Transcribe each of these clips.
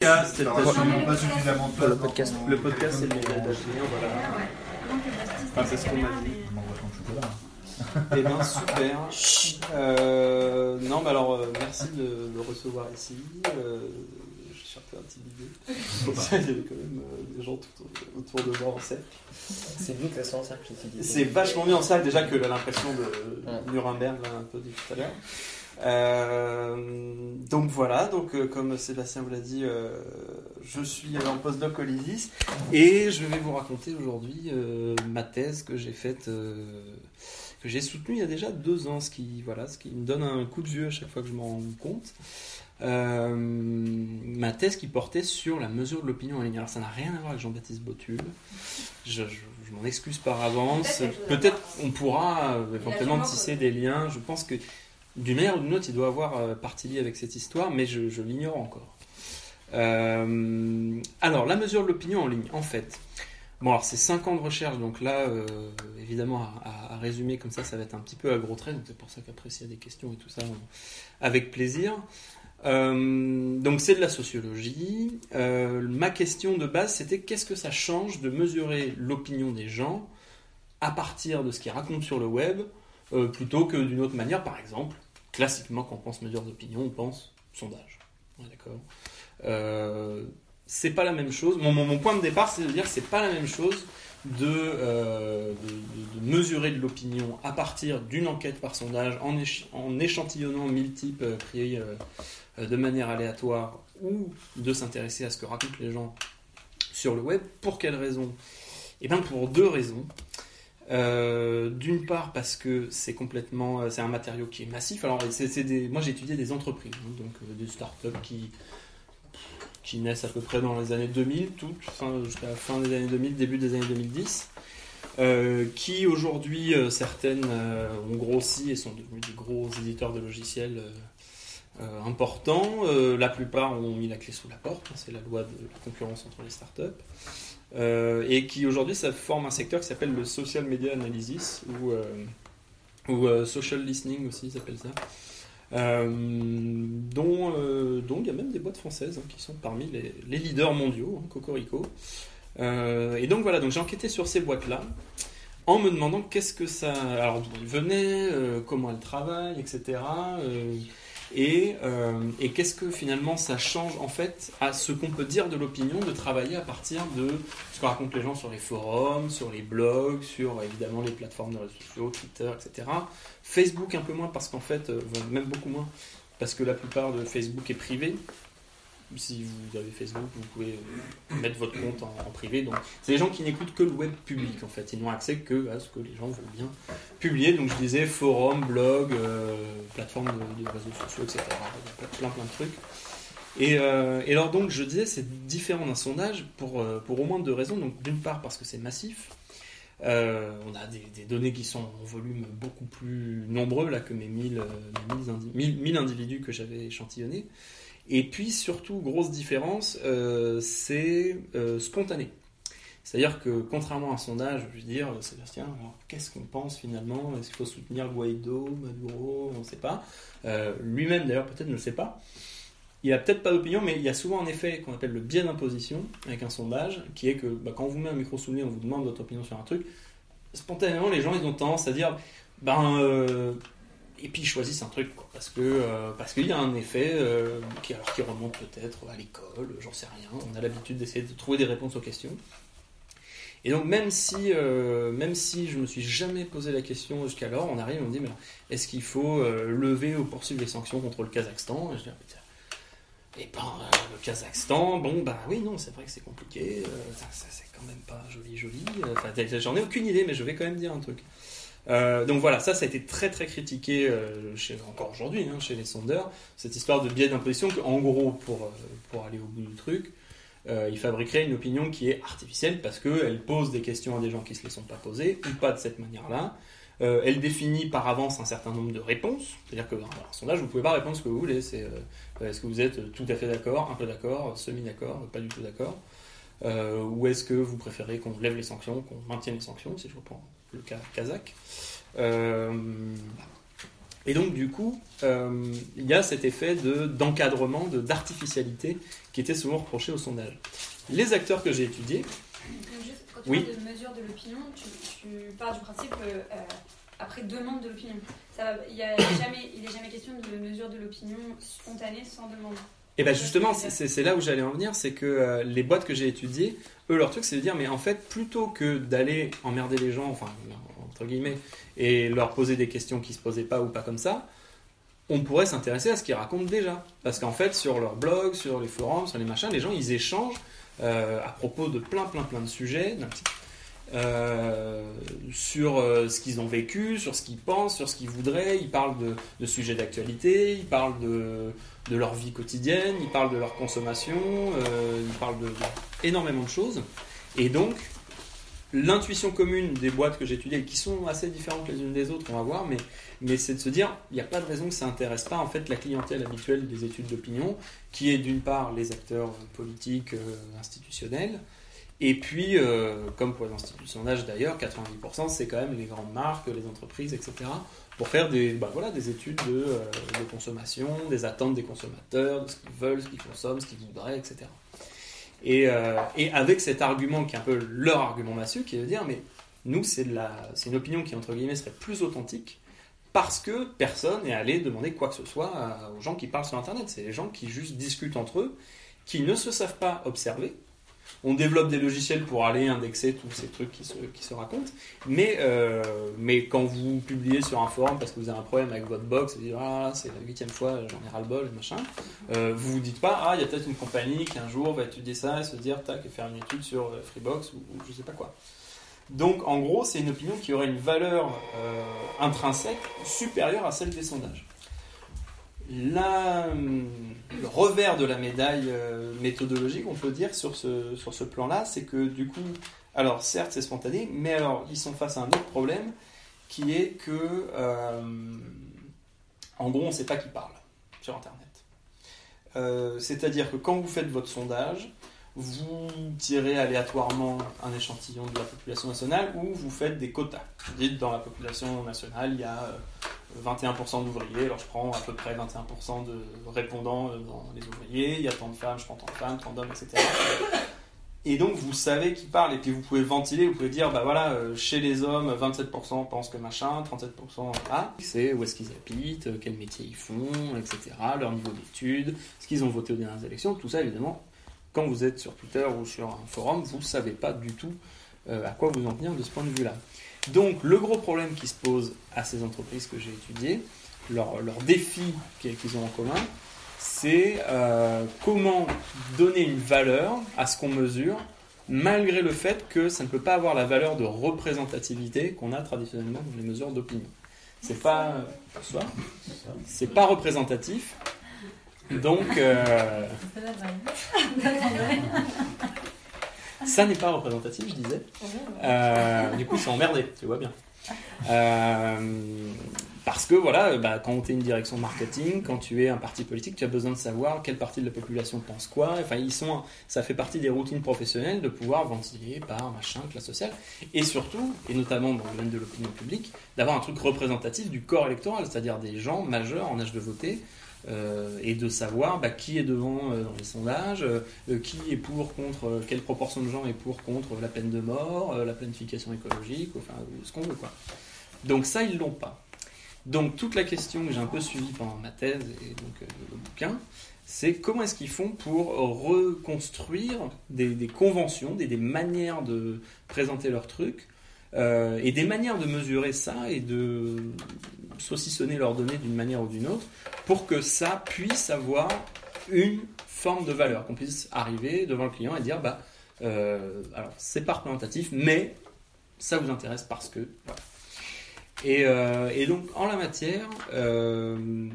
podcast, pas suffisamment de Pour le podcast. le podcast c'est le voilà. Enfin, c'est ce qu'on m'a dit. Eh bien, super. Euh, non, mais alors, euh, merci de me recevoir ici. Euh, je suis un peu intimidé. Il y avait quand même euh, des gens tout autour de moi en cercle. C'est mieux que la séance cercle, ceci dit. C'est vachement mieux en salle déjà que l'impression de Ouais. Nuremberg, là, un peu dit tout à l'heure. Euh, donc voilà, donc euh, comme Sébastien vous l'a dit, euh, je suis en postdoc au LISIS et je vais vous raconter aujourd'hui ma thèse que j'ai faite, que j'ai soutenue il y a déjà deux ans, ce qui, voilà, ce qui me donne un coup de vieux à chaque fois que je m'en rends compte. Ma thèse qui portait sur la mesure de l'opinion en ligne. Alors ça n'a rien à voir avec Jean-Baptiste Botul. Je, je- je m'en excuse par avance. Peut-être on pourra éventuellement tisser des liens. Je pense que d'une manière ou d'une autre, il doit avoir euh, partie liée avec cette histoire, mais je, l'ignore encore. Euh, alors, la mesure de l'opinion en ligne, en fait. Bon, alors c'est 5 ans de recherche, donc là, euh, évidemment, à, résumer comme ça, ça va être un petit peu à gros traits, donc c'est pour ça qu'après, des questions et tout ça, avec plaisir. Donc c'est de la sociologie. Ma question de base, c'était qu'est-ce que ça change de mesurer l'opinion des gens à partir de ce qu'ils racontent sur le web, plutôt que d'une autre manière, par exemple, classiquement quand on pense mesure d'opinion, on pense sondage. D'accord. Euh, c'est pas la même chose. Mon, point de départ, c'est de dire que c'est pas la même chose de, euh, mesurer de l'opinion à partir d'une enquête par sondage en, éch- en échantillonnant mille types euh, euh, de manière aléatoire ou de s'intéresser à ce que racontent les gens sur le web. Pour quelles raisons Eh bien pour deux raisons. Euh, D'une part parce que c'est complètement, euh, c'est un matériau qui est massif. Alors c'est des, moi j'ai étudié des entreprises, hein, donc euh, des startups qui qui naissent à peu près dans les années 2000, toutes, fin, jusqu'à la fin des années 2000, début des années 2010, euh, qui aujourd'hui, certaines ont grossi et sont devenues des gros éditeurs de logiciels euh, importants. Euh, la plupart ont mis la clé sous la porte, hein, c'est la loi de la concurrence entre les startups. Euh, et qui aujourd'hui, ça forme un secteur qui s'appelle le social media analysis, ou, euh, euh, social listening aussi, ils appellent ça. Dont, il y a même des boîtes françaises hein, qui sont parmi les, leaders mondiaux, hein, Cocorico. Et donc voilà, donc j'ai enquêté sur ces boîtes-là en me demandant qu'est-ce que ça, alors d'où elles venaient, comment elles travaillent, etc. et euh, et qu'est-ce que finalement ça change en fait à ce qu'on peut dire de l'opinion de travailler à partir de ce que racontent les gens sur les forums, sur les blogs, sur évidemment les plateformes de réseaux sociaux, Twitter, etc. Facebook un peu moins parce qu'en fait, euh, même beaucoup moins, parce que la plupart de Facebook est privé. Si vous avez Facebook, vous pouvez mettre votre compte en, privé. Donc, c'est les gens qui n'écoutent que le web public en fait. Ils n'ont accès que à ce que les gens veulent bien publier. Donc, je disais forum, blog, euh, plateforme de, réseaux sociaux, etc. Plein plein de trucs. Et, euh, et alors donc, je disais, c'est différent d'un sondage pour, euh, pour au moins deux raisons. Donc, d'une part parce que c'est massif. Euh, on a des, des données qui sont en volume beaucoup plus nombreux là que mes 1000, euh, mes 1000 indi- 1000 1000 individus que j'avais échantillonnés. Et puis surtout, grosse différence, euh, c'est euh, spontané. C'est-à-dire que contrairement à un sondage, je veux dire, euh, Sébastien, qu'est-ce qu'on pense finalement? Est-ce qu'il faut soutenir Guaido, Maduro? On ne sait pas. Lui-même d'ailleurs peut-être ne le sait pas. Il a peut-être pas d'opinion, mais il y a souvent un effet qu'on appelle le biais d'imposition avec un sondage, qui est que bah, quand on vous met un micro sous le nez, on vous demande votre opinion sur un truc, spontanément les gens ils ont tendance à dire ben et puis ils choisissent un truc parce que euh, parce qu'il y a un effet euh, qui alors qui remonte peut-être à l'école, j'en sais rien. On a l'habitude d'essayer de trouver des réponses aux questions. Et donc même si euh, même si je me suis jamais posé la question jusqu'alors, on arrive on me dit mais est-ce qu'il faut euh, lever ou poursuivre les sanctions contre le Kazakhstan? Et je dis, ah, et ben, euh, le Kazakhstan, bon, bah oui, non, c'est vrai que c'est compliqué, ça, c'est quand même pas joli, joli. j'en ai aucune idée, mais je vais quand même dire un truc. Euh, donc voilà, ça, ça a été très très critiqué, euh, encore aujourd'hui, hein, chez les sondeurs, cette histoire de biais d'imposition, en gros, pour, euh, pour aller au bout du truc, euh, ils fabriqueraient une opinion qui est artificielle parce qu'elle pose des questions à des gens qui ne se les sont pas posées, ou pas de cette manière-là. Elle définit par avance un certain nombre de réponses, c'est-à-dire que dans un sondage, vous pouvez pas répondre ce que vous voulez, c'est est-ce que vous êtes tout à fait d'accord, un peu d'accord, semi-d'accord, pas du tout d'accord Ou est-ce que vous préférez qu'on lève les sanctions, qu'on maintienne les sanctions, si je reprends le cas kazakh Euh, Et donc, du coup, euh, il y a cet effet de- d'encadrement, de, d'artificialité qui était souvent reproché au sondage. Les acteurs que j'ai étudiés, Donc juste, quand tu Oui. parles de mesure de l'opinion, tu, tu pars du principe euh, après demande de l'opinion. Il n'est jamais, il est jamais question de mesure de l'opinion spontanée sans demande. Et bien justement, c'est là où j'allais en venir, c'est que euh, les boîtes que j'ai étudiées, eux, leur truc, c'est de dire, mais en fait, plutôt que d'aller emmerder les gens, enfin, entre guillemets, et leur poser des questions qui se posaient pas ou pas comme ça, on pourrait s'intéresser à ce qu'ils racontent déjà. Parce qu'en fait, sur leur blog, sur les forums, sur les machins, les gens, ils échangent euh, à propos de plein, plein, plein de sujets, d'un petit- euh, sur euh, ce qu'ils ont vécu, sur ce qu'ils pensent, sur ce qu'ils voudraient. Ils parlent de, sujets d'actualité, ils parlent de, leur vie quotidienne, ils parlent de leur consommation, euh, ils parlent de, de énormément de choses. Et donc, l'intuition commune des boîtes que j'ai étudiées, qui sont assez différentes les unes des autres, on va voir, mais, mais c'est de se dire, il n'y a pas de raison que ça n'intéresse pas en fait la clientèle habituelle des études d'opinion, qui est d'une part les acteurs politiques, institutionnels, et puis, euh, comme pour les instituts de sondage d'ailleurs, 90% c'est quand même les grandes marques, les entreprises, etc. pour faire des, bah, voilà, des études de, euh, de consommation, des attentes des consommateurs, de ce qu'ils veulent, ce qu'ils consomment, ce qu'ils voudraient, etc. Et, euh, et avec cet argument qui est un peu leur argument massue, qui de dire, mais nous, c'est une opinion qui, entre guillemets, serait plus authentique parce que personne n'est allé demander quoi que ce soit aux gens qui parlent sur Internet. C'est les gens qui juste discutent entre eux, qui ne se savent pas observer. On développe des logiciels pour aller indexer tous ces trucs qui se, qui se racontent. Mais, euh, mais quand vous publiez sur un forum parce que vous avez un problème avec votre box, vous dites ah, c'est la huitième fois, j'en ai ras-le-bol, et machin, euh, vous vous dites pas ah, il y a peut-être une compagnie qui un jour va étudier ça et se dire tac, et faire une étude sur euh, Freebox ou, ou je sais pas quoi. Donc en gros, c'est une opinion qui aurait une valeur euh, intrinsèque supérieure à celle des sondages. Le revers de la médaille euh, méthodologique, on peut dire, sur ce, sur ce plan-là, c'est que du coup, alors certes c'est spontané, mais alors ils sont face à un autre problème qui est que, euh, en gros, on ne sait pas qui parle sur Internet. Euh, C'est-à-dire que quand vous faites votre sondage, vous tirez aléatoirement un échantillon de la population nationale ou vous faites des quotas. Vous dites dans la population nationale, il y a 21% d'ouvriers, alors je prends à peu près 21% de répondants euh, dans les ouvriers, il y a tant de femmes, je prends tant de femmes, tant d'hommes, etc. Et donc vous savez qui parle, et puis vous pouvez ventiler, vous pouvez dire, bah voilà, euh, chez les hommes, 27% pensent que machin, 37% là. C'est où est-ce qu'ils habitent, euh, quel métier ils font, etc., leur niveau d'études, ce qu'ils ont voté aux dernières élections, tout ça évidemment, quand vous êtes sur Twitter ou sur un forum, vous ne savez pas du tout à quoi vous en tenir de ce point de vue-là. Donc le gros problème qui se pose à ces entreprises que j'ai étudiées, leur, leur défi qu'ils ont en commun, c'est euh, comment donner une valeur à ce qu'on mesure, malgré le fait que ça ne peut pas avoir la valeur de représentativité qu'on a traditionnellement dans les mesures d'opinion. C'est pas, c'est pas représentatif. Donc, euh, ça n'est pas représentatif, je disais. Euh, du coup, c'est emmerdé, tu vois bien. Euh, parce que voilà, bah, quand tu es une direction marketing, quand tu es un parti politique, tu as besoin de savoir quelle partie de la population pense quoi. Enfin, ils sont, ça fait partie des routines professionnelles de pouvoir ventiler par machin, classe sociale, et surtout, et notamment dans le domaine de l'opinion publique, d'avoir un truc représentatif du corps électoral, c'est-à-dire des gens majeurs en âge de voter. Euh, et de savoir bah, qui est devant euh, dans les sondages, euh, qui est pour, contre, quelle proportion de gens est pour, contre la peine de mort, la planification écologique, enfin ce qu'on veut quoi. Donc ça, ils l'ont pas. Donc toute la question que j'ai un peu suivie pendant ma thèse et donc le bouquin, c'est comment est-ce qu'ils font pour reconstruire des, conventions, des, des manières de présenter leur truc, euh, et des manières de mesurer ça et de saucissonner leurs données d'une manière ou d'une autre pour que ça puisse avoir une forme de valeur, qu'on puisse arriver devant le client et dire bah euh, alors c'est pas représentatif, mais ça vous intéresse parce que voilà. Et, euh, et donc en la matière, euh,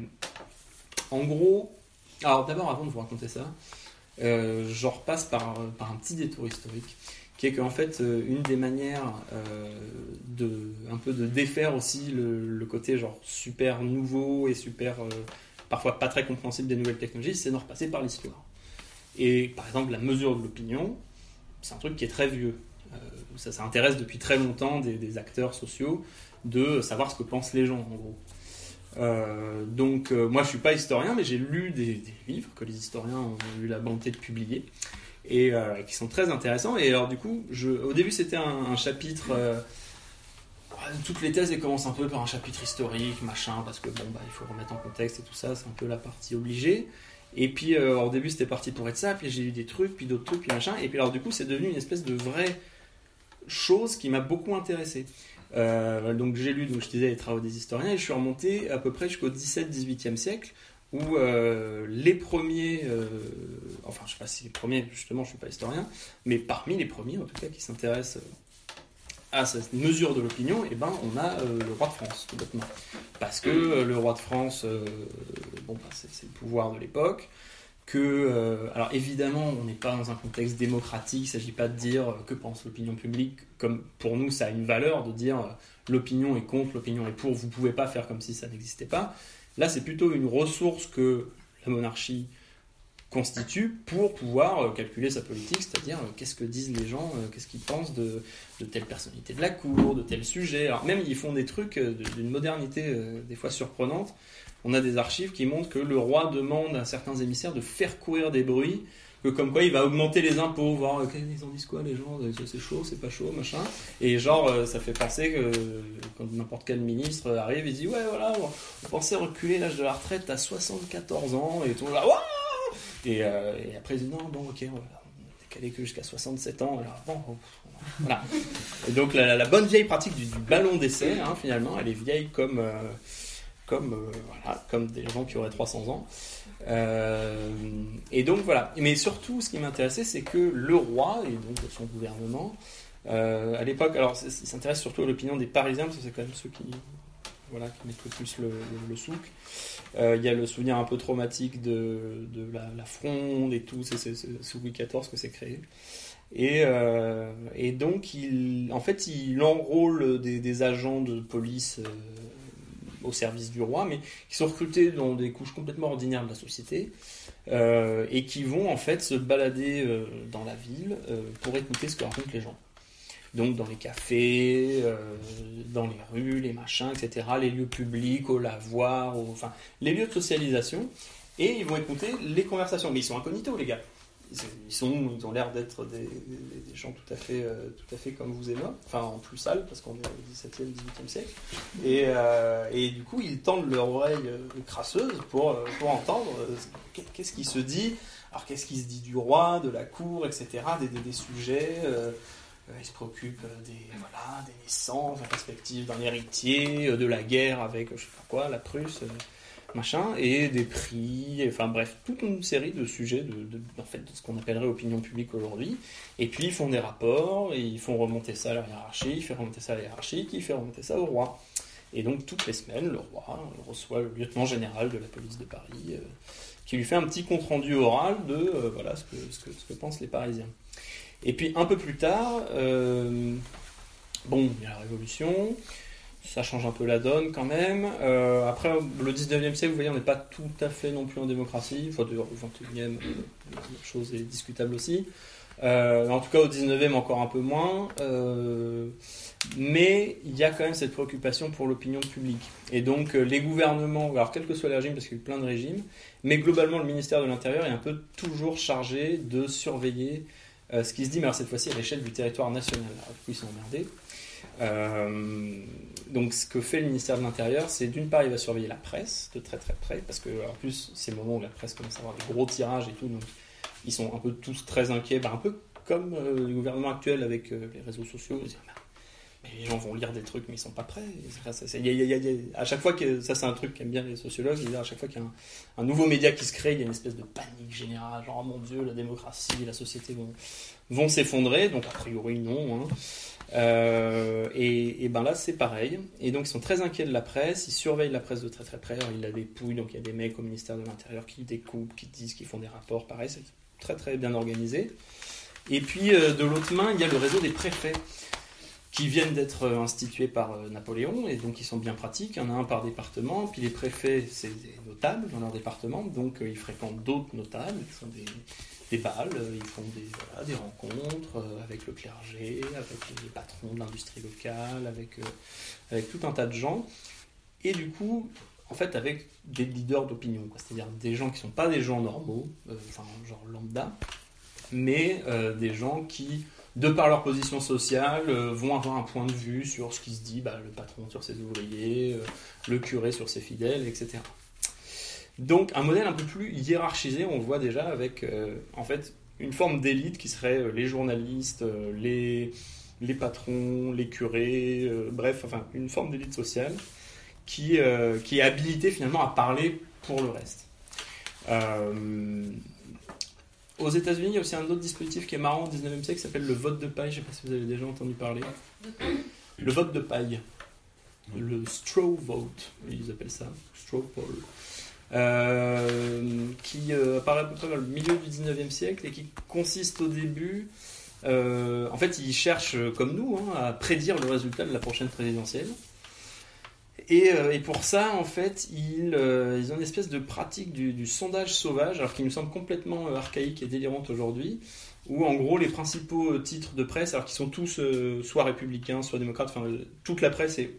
en gros, alors d'abord avant de vous raconter ça, je repasse par, par un petit détour historique qui est qu'en fait euh, une des manières euh, de un peu de défaire aussi le, côté genre super nouveau et super euh, parfois pas très compréhensible des nouvelles technologies, c'est de repasser par l'histoire. Et par exemple la mesure de l'opinion, c'est un truc qui est très vieux. Ça, intéresse depuis très longtemps des, des acteurs sociaux de savoir ce que pensent les gens en gros. Donc moi je suis pas historien, mais j'ai lu des livres que les historiens ont eu la bonté de publier et euh, qui sont très intéressants. Et alors du coup, au début c'était un, chapitre. euh, toutes les thèses commencent un peu par un chapitre historique, machin, parce que bon bah il faut remettre en contexte et tout ça, c'est un peu la partie obligée. Et puis euh, au début c'était parti pour être ça, puis j'ai eu des trucs, puis d'autres trucs, puis machin. Et puis alors du coup c'est devenu une espèce de vraie chose qui m'a beaucoup intéressé. Donc j'ai lu, donc je disais, les travaux des historiens, et je suis remonté à peu près jusqu'au 17-18e siècle, où euh, les premiers, euh, enfin je sais pas si les premiers, justement je suis pas historien, mais parmi les premiers en tout cas qui s'intéressent à cette mesure de l'opinion, et ben on a euh, le roi de France, tout. Parce que euh, le roi de France, euh, bon, bah, c'est le pouvoir de l'époque, que, euh, alors évidemment, on n'est pas dans un contexte démocratique, il ne s'agit pas de dire euh, que pense l'opinion publique, comme pour nous ça a une valeur de dire euh, l'opinion est contre, l'opinion est pour, vous ne pouvez pas faire comme si ça n'existait pas. Là, c'est plutôt une ressource que la monarchie constitue pour pouvoir euh, calculer sa politique, c'est-à-dire euh, qu'est-ce que disent les gens, euh, qu'est-ce qu'ils pensent de, de telle personnalité de la cour, de tel sujet. Même ils font des trucs d'une modernité des fois surprenante. On a des archives qui montrent que le roi demande à certains émissaires de faire courir des bruits, que comme quoi il va augmenter les impôts, voir euh, ils en disent quoi les gens, euh, c'est chaud, c'est pas chaud, machin. Et genre euh, ça fait penser que quand n'importe quel ministre arrive, il dit ouais voilà, on pensait reculer l'âge de la retraite à 74 ans et tout là, Ouah et, euh, et après il dit non bon ok on va décaler que jusqu'à 67 ans. Alors, bon, voilà. Et donc la, bonne vieille pratique du, ballon d'essai, hein, finalement, elle est vieille comme, comme, voilà, comme des gens qui auraient 300 ans. Euh, et donc voilà. Mais surtout, ce qui m'intéressait, c'est que le roi et donc son gouvernement, euh, à l'époque, alors il s'intéresse surtout à l'opinion des Parisiens, parce que c'est quand même ceux qui, voilà, qui mettent le plus le, le, souk. Euh, Il y a le souvenir un peu traumatique de, la, fronde et tout, c'est sous Louis XIV que c'est créé. Et, et donc, il, en fait, il enrôle des, agents de police au service du roi, mais qui sont recrutés dans des couches complètement ordinaires de la société euh, et qui vont en fait se balader euh, dans la ville euh, pour écouter ce que racontent les gens. Donc dans les cafés, dans les rues, les machins, etc., les lieux publics, au lavoir, enfin les lieux de socialisation, et ils vont écouter les conversations. Mais ils sont incognitos, les gars. Ils sont, ils ont l'air d'être des, des- gens tout à fait, euh, tout à fait comme vous et moi, enfin en plus sale parce qu'on est au XVIIe, XVIIIe siècle. Et, euh, et du coup, ils tendent leur oreille euh, crasseuse pour, pour entendre qu'est-ce qui se dit? Alors qu'est-ce qui se dit du roi, de la cour, etc. Des, des, sujets. ils se préoccupent des, voilà, des naissances, la perspective d'un héritier, de la guerre avec, je sais pas quoi, la Prusse, machin, et des prix, enfin bref, toute une série de sujets de, en fait, de ce qu'on appellerait opinion publique aujourd'hui. Et puis ils font des rapports, ils font remonter ça à la hiérarchie, ils font remonter ça à la hiérarchie, qui fait remonter ça au roi. Et donc toutes les semaines, le roi reçoit le lieutenant général de la police de Paris, euh, qui lui fait un petit compte-rendu oral de euh, voilà, ce, que, ce, que, ce que pensent les Parisiens. Et puis un peu plus tard, euh, bon, il y a la Révolution, ça change un peu la donne quand même. Euh, après, le 19e siècle, vous voyez, on n'est pas tout à fait non plus en démocratie. Enfin, le 21e, euh, la chose est discutable aussi. Euh, en tout cas, au 19e, encore un peu moins. Euh, mais il y a quand même cette préoccupation pour l'opinion publique. Et donc, les gouvernements, alors quel que soit le régime, parce qu'il y a eu plein de régimes, mais globalement, le ministère de l'Intérieur est un peu toujours chargé de surveiller ce qui se dit, mais alors cette fois-ci à l'échelle du territoire national. Alors, du coup, ils sont emmerdés. Euh, donc, ce que fait le ministère de l'Intérieur, c'est d'une part, il va surveiller la presse de très très près, parce que en plus, c'est le moment où la presse commence à avoir des gros tirages et tout, donc ils sont un peu tous très inquiets, bah, un peu comme euh, le gouvernement actuel avec euh, les réseaux sociaux. Disent, Ah, mais les gens vont lire des trucs, mais ils sont pas prêts. Et ça, a- à chaque fois que ça, c'est un truc qu'aiment bien les sociologues. Ils disent, à chaque fois qu'il y a un, nouveau média qui se crée, il y a une espèce de panique générale, genre oh mon Dieu, la démocratie, la société vont, vont s'effondrer. Donc a priori non. hein. Euh, et, et ben là c'est pareil. Et donc ils sont très inquiets de la presse. Ils surveillent la presse de très très près. Alors, ils la dépouillent. Donc il y a des mecs au ministère de l'Intérieur qui découpent, qui disent, qui font des rapports. Pareil, c'est très très bien organisé. Et puis euh, de l'autre main, il y a le réseau des préfets qui viennent d'être euh, institués par Napoléon et donc ils sont bien pratiques. Il y en a un par département, puis les préfets, c'est des notables dans leur département, donc ils fréquentent d'autres notables, ils font des, des balles, euh, ils font des, des rencontres euh, avec le clergé, avec les patrons de l'industrie locale, avec, euh, avec tout un tas de gens. Et du coup, en fait avec des leaders d'opinion, c'est-à-dire des gens qui sont pas des gens normaux, enfin genre lambda, mais des gens qui, de par leur position sociale, vont avoir un point de vue sur ce qui se dit, bah, le patron sur ses ouvriers, le curé sur ses fidèles, etc. Donc un modèle un peu plus hiérarchisé, on le voit déjà avec euh, en fait une forme d'élite qui serait euh, les journalistes, euh, les, les patrons, les curés, bref, enfin une forme d'élite sociale qui, qui est habilitée finalement à parler pour le reste. Aux États-Unis, il y a aussi un autre dispositif qui est marrant au 19e siècle qui s'appelle le vote de paille. Je ne sais pas si vous avez déjà entendu parler. Le vote de paille. Le straw vote, ils appellent ça. Straw poll. Euh, qui euh, apparaît à peu près vers le milieu du 19e siècle et qui consiste au début. euh, en fait, ils cherchent, comme nous, hein, à prédire le résultat de la prochaine présidentielle. Et, pour ça, en fait, ils, ont une espèce de pratique du, du sondage sauvage, alors qui me semble complètement archaïque et délirante aujourd'hui, où en gros les principaux titres de presse, alors qu'ils sont tous soit républicains, soit démocrates, enfin toute la presse est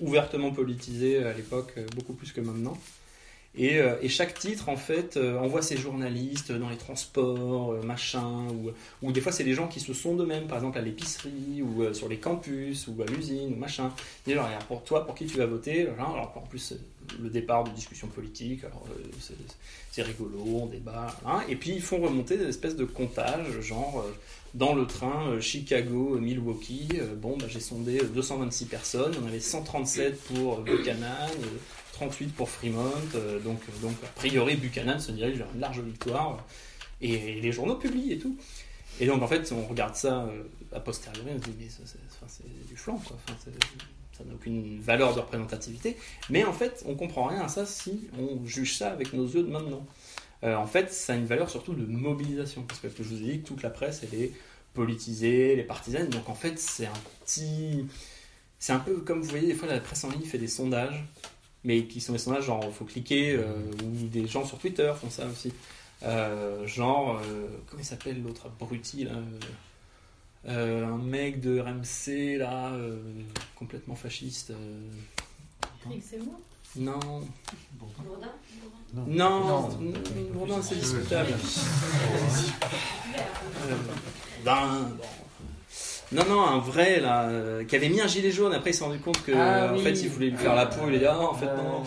ouvertement politisée à l'époque, beaucoup plus que maintenant. Et, euh, et chaque titre, en fait, euh, envoie ses journalistes dans les transports, euh, machin, ou, des fois c'est des gens qui se sont d'eux-mêmes, par exemple à l'épicerie, ou sur les campus, ou à l'usine, ou machin. Ils disent, regarde, pour toi, pour qui tu vas voter. Alors en plus, le départ de discussions politiques, alors c'est- rigolo, on débat, hein. et puis ils font remonter des espèces de comptages, genre dans le train Chicago-Milwaukee, bon, bah, j'ai sondé euh, 226 personnes, il y en avait 137 pour Buchanan, 38 pour Fremont, euh, donc, euh, donc a priori Buchanan se dirige vers une large victoire, et, les journaux publient et tout. Et donc en fait, on regarde ça euh, a posteriori, on se dit mais c'est du flanc, quoi. Ça n'a aucune valeur de représentativité. Mais en fait, on comprend rien à ça si on juge ça avec nos yeux de maintenant. Euh, en fait, ça a une valeur surtout de mobilisation, parce que je vous ai dit que toute la presse, elle est politisée, elle est partisane, donc en fait, c'est un petit... C'est un peu comme vous voyez, des fois, la presse en ligne fait des sondages, mais qui sont des sondages genre, il faut cliquer, euh, ou des gens sur Twitter font ça aussi. Euh, genre, euh, comment il s'appelle l'autre abruti là euh, Un mec de RMC là, euh, complètement fasciste. euh, non, Bourdin non, Non. non, Bourdin, c'est discutable. Ben, bon. Non, non, un vrai là, euh, qui avait mis un gilet jaune. Après, il s'est rendu compte que, Ah, en oui. fait, il voulait lui faire la peau. Il a dit, ah, en fait, Euh, non.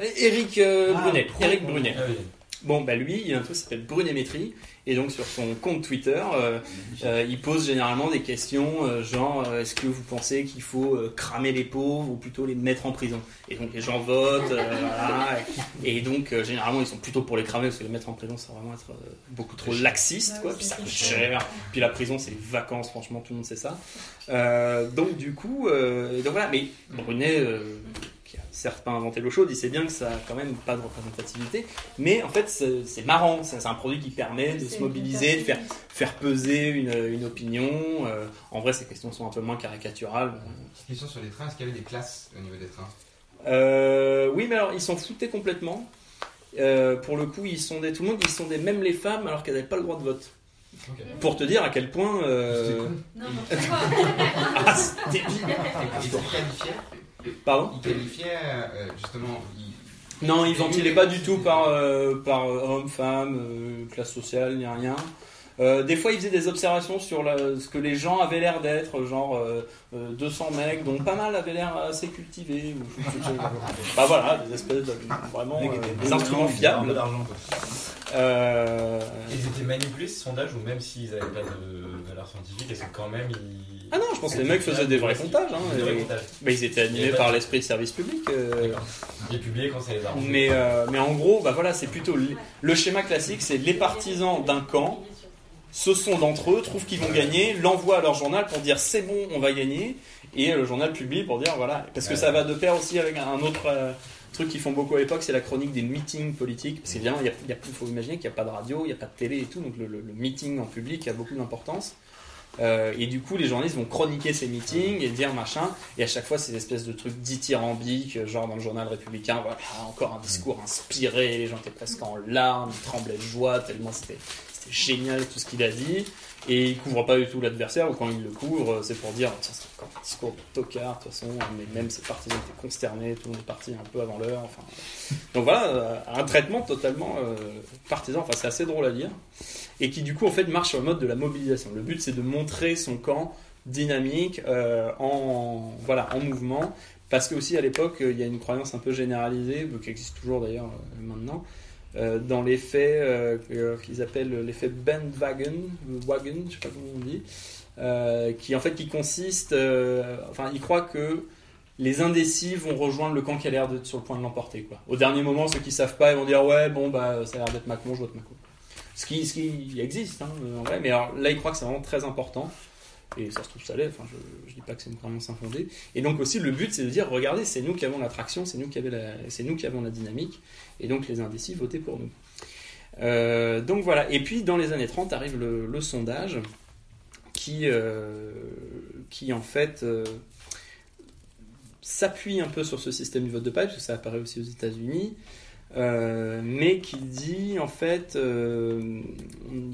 Euh, Eric euh, Brunet. Eric Brunet. Ah oui. Bon, bah lui, il y a un truc qui s'appelle Brunémétrie. Et donc, sur son compte Twitter, euh, euh, il pose généralement des questions euh, genre euh, est-ce que vous pensez qu'il faut euh, cramer les pauvres ou plutôt les mettre en prison? Et donc, les gens votent. euh, voilà, et, et donc, euh, généralement, ils sont plutôt pour les cramer parce que les mettre en prison, ça va vraiment être euh, beaucoup trop laxiste. Quoi, puis c'est ça coûte cher. Puis la prison, c'est les vacances, franchement, tout le monde sait ça. Euh, donc, du coup, euh, donc voilà. Mais Brunet. Certes pas inventé l'eau chaude, il sait bien que ça a quand même pas de représentativité, mais en fait c'est marrant, c'est un produit qui permet de se mobiliser, de faire, faire peser une, une opinion. euh, en vrai ces questions sont un peu moins caricaturales. Question sur les trains, est-ce qu'il y avait des classes au niveau des trains? Euh, oui mais alors ils s'en foutaient complètement. Euh, pour le coup ils sondaient tout le monde, ils sondaient même les femmes alors qu'elles n'avaient pas le droit de vote. Pour te dire à quel point... euh. Non, non. Ah, c'est Pardon ils qualifiaient euh, justement. ils- Non, ils ventilaient pas du tout par, euh, par euh, homme, femme, euh, classe sociale, ni rien. Euh, des fois, ils faisaient des observations sur la- ce que les gens avaient l'air d'être, genre euh, euh, 200 mecs, dont pas mal avaient l'air assez cultivés. Ou, bah voilà, des espèces de, vraiment euh, des instruments Un peu fiables. d'argent, quoi. Euh, Ils étaient manipulés ce sondage ou même s'ils n'avaient pas de valeur scientifique, est-ce que quand même ils. Ah non, je pense que les mecs faisaient des vrais comptages. Hein, Des vrais et- comptages. bah, ils étaient animés par l'esprit de service public. euh. Ils publiaient quand ça les arrangeait. mais, euh, mais en gros, bah voilà, c'est plutôt le, le schéma classique, c'est les partisans d'un camp ce sont d'entre eux, trouvent qu'ils vont gagner, l'envoient à leur journal pour dire c'est bon, on va gagner, et le journal publie pour dire voilà. Parce que ça va de pair aussi avec un autre euh, truc qu'ils font beaucoup à l'époque, c'est la chronique des meetings politiques. Parce qu'évidemment, il y a, y a faut imaginer qu'il n'y a pas de radio, il n'y a pas de télé et tout, donc le, le- le meeting en public a beaucoup d'importance. Euh, et du coup, les journalistes vont chroniquer ces meetings et dire machin. Et à chaque fois, des espèces de trucs dithyrambiques, euh, genre dans le journal républicain, voilà, encore un discours inspiré, les gens étaient presque en larmes, ils tremblaient de joie, tellement c'était génial tout ce qu'il a dit, et il couvre pas du tout l'adversaire, ou quand il le couvre, c'est pour dire, ça c'est encore un discours de tocard, de toute façon, mais même ses partisans étaient consternés, tout le monde est parti un peu avant l'heure, enfin. Donc voilà, euh, un traitement totalement euh, partisan, enfin c'est assez drôle à lire, et qui du coup en fait marche sur le mode de la mobilisation. Le but c'est de montrer son camp dynamique, euh, en, voilà, en mouvement, parce que aussi à l'époque, il y a une croyance un peu généralisée, qui existe toujours d'ailleurs euh, maintenant, euh, dans l'effet euh, que- qu'ils appellent l'effet bandwagon, wagon, je sais pas comment on dit, euh, qui en fait qui consiste, euh, enfin, ils croient que les indécis vont rejoindre le camp qui a l'air d'être sur le point de l'emporter. Quoi. Au dernier moment, ceux qui savent pas, ils vont dire ouais, bon bah ça a l'air d'être Macron, je vote Macron. Ce qui, ce qui existe, hein, en vrai, mais alors, là, ils croient que c'est vraiment très important. Et ça se trouve, ça l'est. Enfin, je, je dis pas que c'est une croyance infondée. Et donc aussi, le but, c'est de dire, regardez, c'est nous qui avons l'attraction, c'est nous qui la, nous qui avons la dynamique, et donc les indécis votez pour nous. Euh, donc voilà. Et puis dans les années 30 arrive le, le sondage, qui, euh, qui en fait euh, s'appuie un peu sur ce système du vote de paille, parce que ça apparaît aussi aux États-Unis. mais qui dit en fait,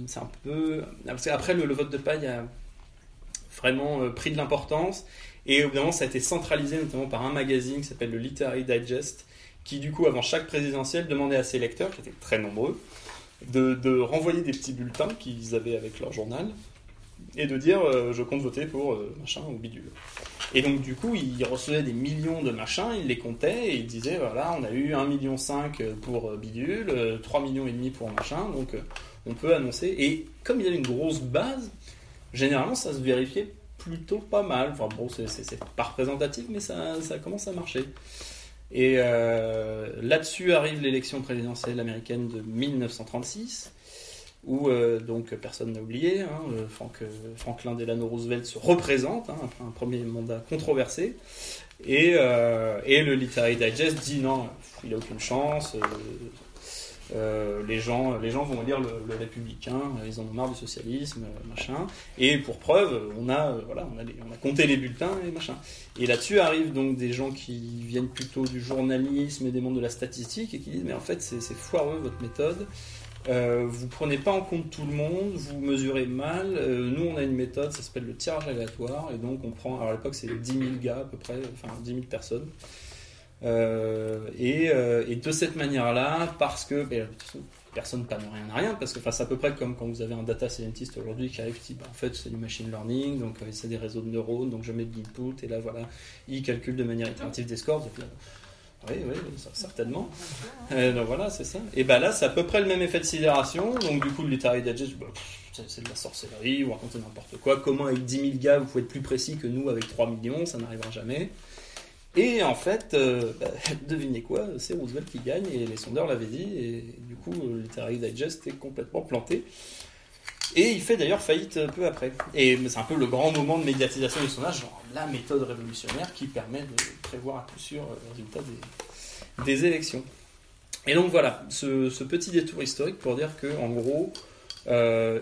c'est un peu. Parce qu'après le, le vote de paille a vraiment euh, pris de l'importance. Et moment, ça a été centralisé notamment par un magazine qui s'appelle le Literary Digest, qui du coup, avant chaque présidentielle, demandait à ses lecteurs, qui étaient très nombreux, de, renvoyer des petits bulletins qu'ils avaient avec leur journal, et de dire euh, je compte voter pour euh, machin ou bidule. Et donc du coup, ils recevaient des millions de machins, ils les comptaient, et ils disaient voilà, on a eu 1,5 million pour bidule, euh, 3 millions et demi pour machin, donc on peut annoncer. Et comme il y avait une grosse base, généralement ça se vérifiait plutôt pas mal. Enfin bon, c'est- pas représentatif, mais ça, commence à marcher. Et euh, là-dessus arrive l'élection présidentielle américaine de 1936, où euh, donc personne n'a oublié, hein, euh, Frank- Franklin Delano Roosevelt se représente hein, après un premier mandat controversé, et, et le Literary Digest dit non, il a aucune chance. Euh, les, gens, les gens vont lire le, le républicain, euh, ils en ont marre du socialisme, euh, machin. Et pour preuve, on a, euh, voilà, on a, compté les bulletins et machin. Et là-dessus arrivent donc des gens qui viennent plutôt du journalisme et des mondes de la statistique et qui disent mais en fait c'est c'est foireux votre méthode. Euh, vous prenez pas en compte tout le monde, vous mesurez mal. Euh, nous on a une méthode, ça s'appelle le tirage aléatoire et donc on prend. Alors à l'époque c'est 10 000 gars à peu près, enfin 10 000 personnes. Euh, et, euh, et de cette manière-là, parce que personne ne rien à rien, parce que c'est à peu près comme quand vous avez un data scientist aujourd'hui qui arrive, qui dit en fait c'est du machine learning, donc euh, c'est des réseaux de neurones, donc je mets de l'input, et là voilà, il calcule de manière itérative des scores. donc là, oui, oui, certainement. Donc voilà, c'est ça. Et ben là, c'est à peu près le même effet de sidération. Donc du coup, le Literary Digest, bah, c'est de la sorcellerie, vous racontez n'importe quoi. Comment avec 10 000 gars, vous pouvez être plus précis que nous avec 3 millions, ça n'arrivera jamais. Et en fait, euh, bah, devinez quoi, c'est Roosevelt qui gagne, et les sondeurs l'avaient dit, et du coup, le Literary Digest est complètement planté. Et il fait d'ailleurs faillite euh, peu après. Et c'est un peu le grand moment de médiatisation du sondage, genre la méthode révolutionnaire qui permet de prévoir à coup sûr euh, le résultat des, élections. Et donc voilà, ce, petit détour historique pour dire que en gros, euh,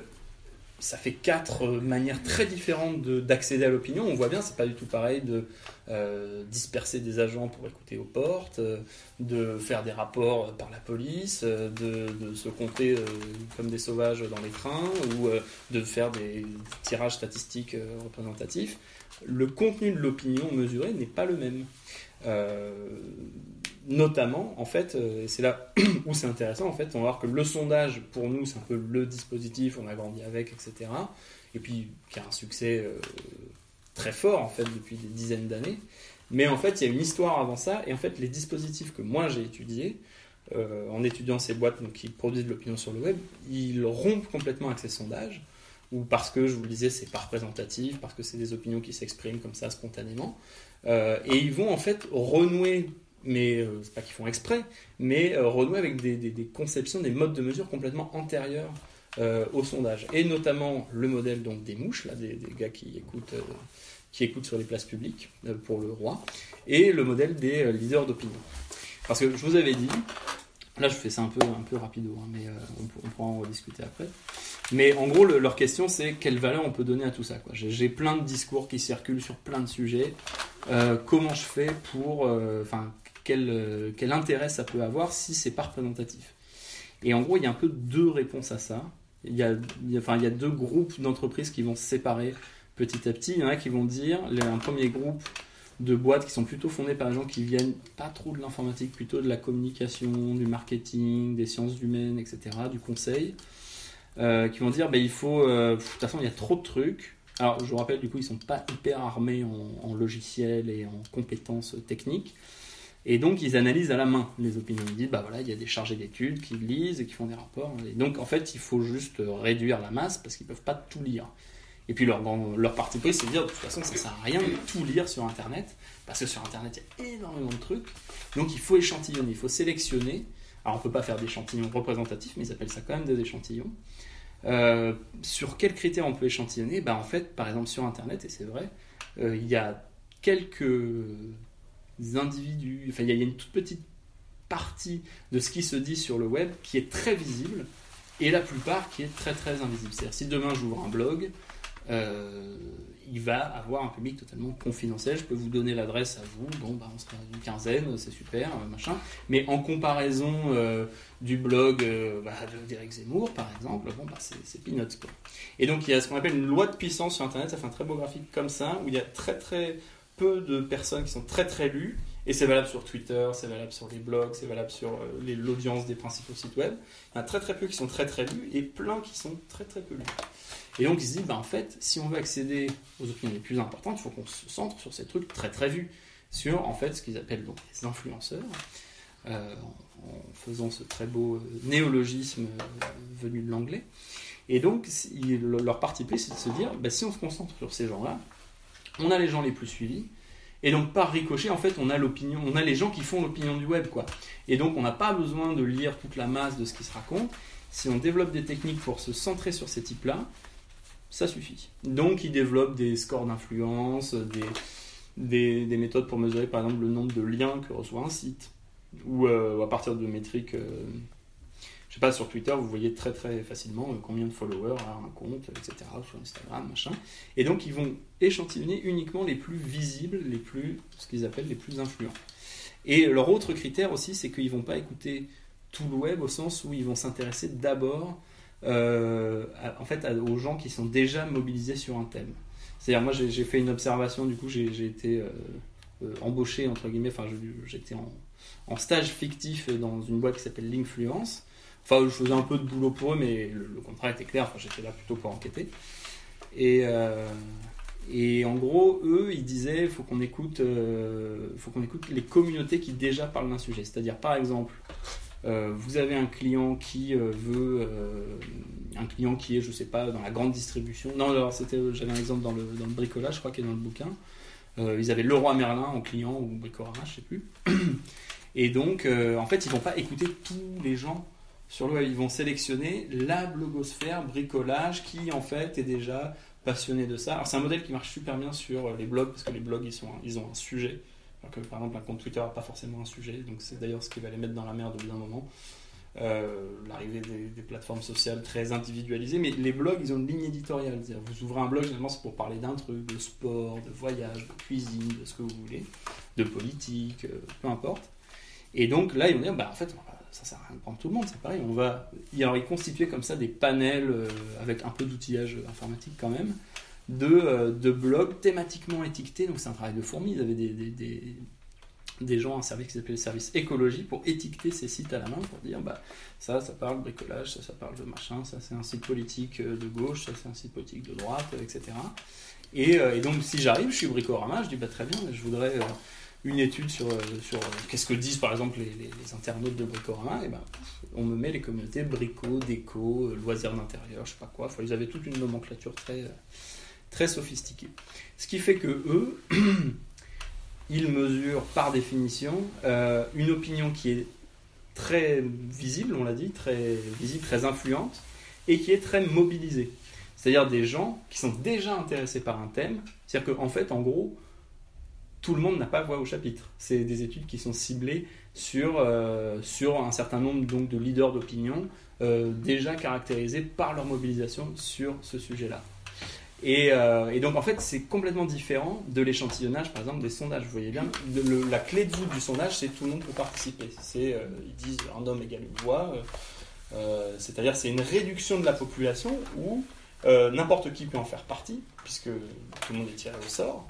ça fait quatre manières très différentes de- d'accéder à l'opinion. On voit bien, c'est pas du tout pareil de euh, disperser des agents pour écouter aux portes, euh, de faire des rapports par la police, euh, de, de se compter euh, comme des sauvages dans les trains, ou euh, de faire des tirages statistiques euh, représentatifs. Le contenu de l'opinion mesurée n'est pas le même. Notamment, en fait, euh, c'est là où c'est intéressant, en fait, on va voir que le sondage, pour nous, c'est un peu le dispositif, on a grandi avec, etc. Et puis, qui a un succès euh, très fort, en fait, depuis des dizaines d'années. Mais en fait, il y a une histoire avant ça, et en fait, les dispositifs que moi j'ai étudiés, euh, en étudiant ces boîtes donc, qui produisent de l'opinion sur le web, ils rompent complètement avec ces sondages, ou parce que, je vous le disais, c'est pas représentatif, parce que c'est des opinions qui s'expriment comme ça spontanément, et ils vont en fait renouer, mais euh, c'est pas qu'ils font exprès, mais euh, renouer avec des, des- conceptions, des modes de mesure complètement antérieurs euh, au sondage, et notamment le modèle donc des mouches, là, des, des gars qui écoutent, euh, qui écoutent sur les places publiques euh, pour le roi, et le modèle des euh, leaders d'opinion. Parce que je vous avais dit, là je fais ça un peu, un peu rapido, hein, mais on, pourra en rediscuter après. Mais en gros, le- leur question c'est quelle valeur on peut donner à tout ça. J'ai plein de discours qui circulent sur plein de sujets. Comment je fais pour, enfin, quel, euh, quel intérêt ça peut avoir si c'est pas représentatif. Et en gros, il y a un peu deux réponses à ça. il y a, enfin, il y a deux groupes d'entreprises qui vont se séparer petit à petit. Il y en a qui vont dire, un premier groupe de boîtes qui sont plutôt fondées par des gens qui viennent pas trop de l'informatique, plutôt de la communication, du marketing, des sciences humaines, etc., du conseil, euh, qui vont dire, bah, il faut, euh, de toute façon, il y a trop de trucs. Alors, je vous rappelle, du coup, ils sont pas hyper armés en, en logiciels et en compétences techniques. Et donc, ils analysent à la main les opinions. Ils disent, bah voilà, il y a des chargés d'études qui lisent et qui font des rapports. Et donc, en fait, il faut juste réduire la masse parce qu'ils peuvent pas tout lire. Et puis, leur, leur parti pris, c'est de dire, de toute façon, ça sert à rien de tout lire sur Internet parce que sur Internet, il y a énormément de trucs. Donc, il faut échantillonner, il faut sélectionner. Alors, on peut pas faire d'échantillons représentatifs, mais ils appellent ça quand même des échantillons. Euh, sur quels critères on peut échantillonner? Ben, En fait, par exemple, sur Internet, et c'est vrai, euh, il y a quelques individus, enfin, il y a- une toute petite partie de ce qui se dit sur le web qui est très visible et la plupart qui est très très invisible. C'est-à-dire, si demain j'ouvre un blog, euh, il va avoir un public totalement confidentiel. Je peux vous donner l'adresse à vous. Bon, bah, on sera une quinzaine, c'est super, euh, machin. Mais en comparaison euh, du blog euh, bah, Zemmour, par exemple, bon, bah, c'est peanuts. Quoi. Et donc, il y a ce qu'on appelle une loi de puissance sur Internet. Ça fait un très beau graphique comme ça, où il y a très très peu de personnes qui sont très très lues. Et c'est valable sur Twitter, c'est valable sur les blogs, c'est valable sur euh, l'audience des principaux sites web. Il y en a très très peu qui sont très très lus et plein qui sont très très peu lus. Et donc, ils se disent, bah, en fait, si on veut accéder aux opinions les plus importantes, il faut qu'on se centre sur ces trucs très très vus, sur en fait ce qu'ils appellent donc les influenceurs, euh, en, faisant ce très beau euh, néologisme euh, venu de l'anglais. Et donc, leur parti pris, c'est de se dire, bah, si on se concentre sur ces gens-là, on a les gens les plus suivis, et donc par ricochet, en fait, on a l'opinion, on a les gens qui font l'opinion du web, quoi. Et donc, on n'a pas besoin de lire toute la masse de ce qui se raconte. Si on développe des techniques pour se centrer sur ces types-là, ça suffit. Donc, ils développent des scores d'influence, des, des, des méthodes pour mesurer, par exemple, le nombre de liens que reçoit un site, ou euh, à partir de métriques. euh, sais pas, sur Twitter, vous voyez très très facilement euh, combien de followers a un compte, etc. Sur Instagram, machin. Et donc, ils vont échantillonner uniquement les plus visibles, les plus, ce qu'ils appellent les plus influents. Et leur autre critère aussi, c'est qu'ils vont pas écouter tout le web au sens où ils vont s'intéresser d'abord euh, en fait, aux gens qui sont déjà mobilisés sur un thème. C'est-à-dire, moi, j'ai fait une observation, du coup, j'ai été euh, embauché, entre guillemets, enfin, j'étais en, en stage fictif dans une boîte qui s'appelle Linkfluence. Enfin, je faisais un peu de boulot pour eux, mais le, contrat était clair, enfin, j'étais là plutôt pour enquêter. Et, euh, et en gros, eux, ils disaient, faut qu'on écoute, euh, faut qu'on écoute les communautés qui déjà parlent d'un sujet. C'est-à-dire, par exemple, euh, vous avez un client qui veut, un client qui est, je sais pas, dans la grande distribution. Non, alors c'était, j'avais un exemple dans le, dans le bricolage, je crois qu'il est dans le bouquin. Ils avaient Leroy Merlin en client ou Bricorama, je sais plus. Et donc, en fait, ils vont pas écouter tous les gens sur le web. Ils vont sélectionner la blogosphère bricolage qui, en fait, est déjà passionné de ça. Alors, c'est un modèle qui marche super bien sur les blogs parce que les blogs, ils, sont, ils ont un sujet. Alors que, par exemple, un compte Twitter n'a pas forcément un sujet. Donc, c'est d'ailleurs ce qui va les mettre dans la merde au bout d'un moment. Euh, L'arrivée des, plateformes sociales très individualisées. Mais les blogs, ils ont une ligne éditoriale. C'est-à-dire, vous ouvrez un blog, généralement, c'est pour parler d'un truc, de sport, de voyage, de cuisine, de ce que vous voulez, de politique, euh, peu importe. Et donc là, ils vont dire, bah, en fait, on va- ça sert à rien de prendre tout le monde, c'est pareil. On va y alors, ils constituaient comme ça des panels euh, avec un peu d'outillage informatique quand même, de, euh, de blogs thématiquement étiquetés. Donc c'est un travail de fourmi. Ils avaient des, des, des, des gens, un service qui s'appelait le service écologie, pour étiqueter ces sites à la main, pour dire, bah, ça, ça parle bricolage, ça, ça parle de machin, ça, c'est un site politique euh, de gauche, ça, c'est un site politique de droite, etc. Et, donc, si j'arrive, je suis bricorama, je dis, bah, très bien, je voudrais. Une étude sur, euh, sur euh, qu'est-ce que disent par exemple les, les- internautes de Bricorama, et ben, on me met les communautés brico, déco, euh, loisirs d'intérieur, je sais pas quoi. Ils avaient toute une nomenclature très, très sophistiquée. Ce qui fait que eux, ils mesurent par définition une opinion qui est très visible, on l'a dit, très visible, très influente, et qui est très mobilisée. C'est-à-dire des gens qui sont déjà intéressés par un thème. C'est-à-dire qu'en fait, en gros, tout le monde n'a pas voix au chapitre. C'est des études qui sont ciblées sur, euh, sur un certain nombre donc, de leaders d'opinion euh, déjà caractérisés par leur mobilisation sur ce sujet-là. Et, euh, et donc en fait c'est complètement différent de l'échantillonnage par exemple des sondages. Vous voyez bien, la clé de voûte du sondage c'est tout le monde peut participer. C'est, ils disent un homme égale une voix. C'est-à-dire c'est une réduction de la population où n'importe qui peut en faire partie, puisque tout le monde est tiré au sort,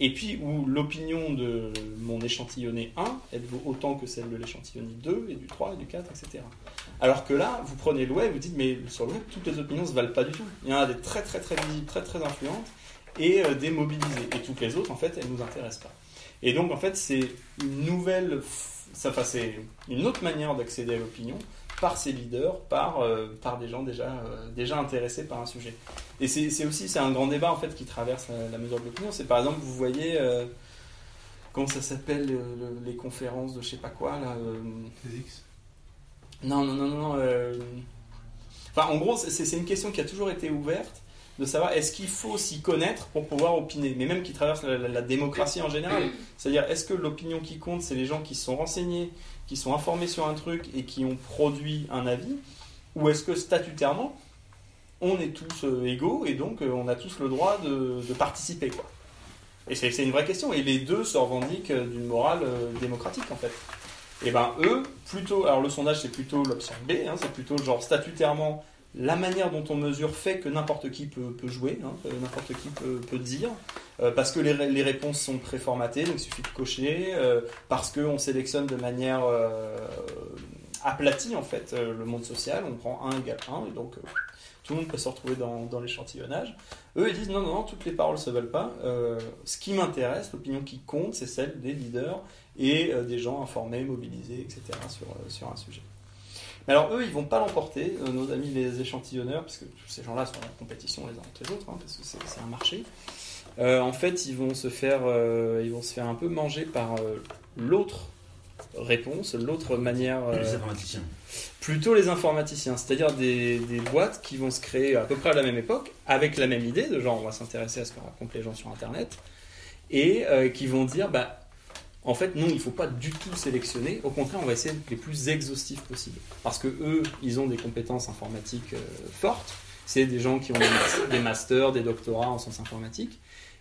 et puis où l'opinion de mon échantillonné 1, elle vaut autant que celle de l'échantillonné 2, et du 3, et du 4, etc. Alors que là, vous prenez le web, vous dites, mais sur le web, toutes les opinions ne se valent pas du tout. Il y en a des très très très visibles, très très influentes, et euh, des mobilisées. Et toutes les autres, en fait, elles ne nous intéressent pas. Et donc, en fait, c'est une nouvelle, enfin, c'est une autre manière d'accéder à l'opinion par ses leaders, par, euh, par des gens déjà, euh, déjà intéressés par un sujet. Et c'est aussi c'est un grand débat en fait qui traverse la, la mesure de l'opinion. C'est par exemple, vous voyez, euh, comment ça s'appelle, euh, le- les conférences de je sais pas quoi là. euh, TEDx. non, non, non, non. euh, Enfin, en gros, c'est une question qui a toujours été ouverte de savoir est-ce qu'il faut s'y connaître pour pouvoir opiner, mais même qui traverse la, la- la démocratie en général. C'est-à-dire, est-ce que l'opinion qui compte, c'est les gens qui sont renseignés, qui sont informés sur un truc et qui ont produit un avis, ou est-ce que statutairement, on est tous euh, égaux et donc euh, on a tous le droit de, participer quoi. Et c'est une vraie question. Et les deux se revendiquent euh, d'une morale démocratique en fait. Et ben eux, plutôt, alors le sondage c'est plutôt l'option B, hein, c'est plutôt genre statutairement la manière dont on mesure fait que n'importe qui peut, jouer, hein, n'importe qui peut, dire, parce que les, ré- les réponses sont préformatées, donc il suffit de cocher, parce qu'on sélectionne de manière aplatie en fait le monde social, on prend 1 égale 1, et donc tout le monde peut se retrouver dans, l'échantillonnage. Eux ils disent non, non, non, toutes les paroles se veulent pas, Euh, ce qui m'intéresse, l'opinion qui compte, c'est celle des leaders et euh, des gens informés, mobilisés, etc. sur, euh, sur un sujet. Mais alors eux, ils vont pas l'emporter, nos amis les échantillonneurs, parce que tous ces gens-là sont en compétition les uns avec les autres, hein, parce que c'est un marché. En fait, ils vont se faire, ils vont se faire un peu manger par l'autre réponse, l'autre manière. euh, Les informaticiens. plutôt les informaticiens, c'est-à-dire des, des boîtes qui vont se créer à peu près à la même époque, avec la même idée, de genre on va s'intéresser à ce que racontent les gens sur Internet, et euh, qui vont dire, bah, en fait, non, il ne faut pas du tout sélectionner, au contraire, on va essayer d'être les plus exhaustifs possible. Parce que eux, ils ont des compétences informatiques euh, fortes, c'est des gens qui ont des masters, des doctorats en sciences informatiques,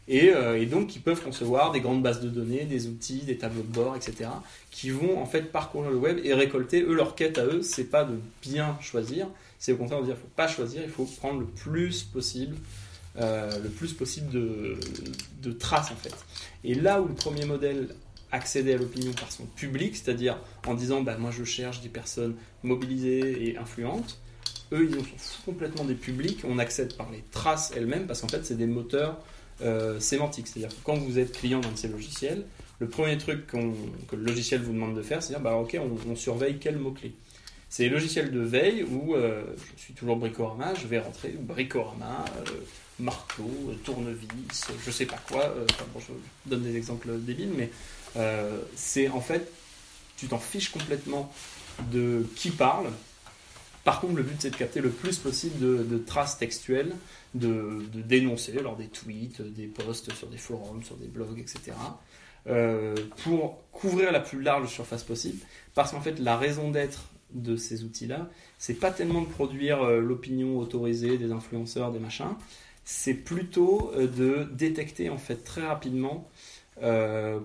et, euh, et donc qui peuvent concevoir des grandes bases de données, des outils, des tableaux de bord, etc., qui vont en fait parcourir le web et récolter, eux, leur quête à eux, c'est pas de bien choisir, c'est au contraire de dire, il faut pas choisir, il faut prendre le plus possible, euh, le plus possible de, traces en fait. Et là où le premier modèle accédait à l'opinion par son public, c'est-à-dire en disant, bah, moi je cherche des personnes mobilisées et influentes, eux ils ont complètement des publics, on accède par les traces elles-mêmes, parce qu'en fait c'est des moteurs euh, sémantiques, c'est-à-dire que quand vous êtes client d'un de ces logiciels, le premier truc que le logiciel vous demande de faire, c'est dire, bah, ok, on, surveille quel mot-clé. C'est les logiciels de veille où euh, je suis toujours bricorama, je vais rentrer bricorama, euh, marteau, euh, tournevis, euh, je sais pas quoi. je donne des exemples débiles, mais c'est en fait, tu t'en fiches complètement de qui parle. Par contre, le but c'est de capter le plus possible de, de traces textuelles, de, dénoncer lors des tweets, des posts sur des forums, sur des blogs, etc. euh, pour couvrir la plus large surface possible. Parce qu'en fait, la raison d'être de ces outils-là, c'est pas tellement de produire euh, l'opinion autorisée des influenceurs, des machins, c'est plutôt euh, de détecter en fait très rapidement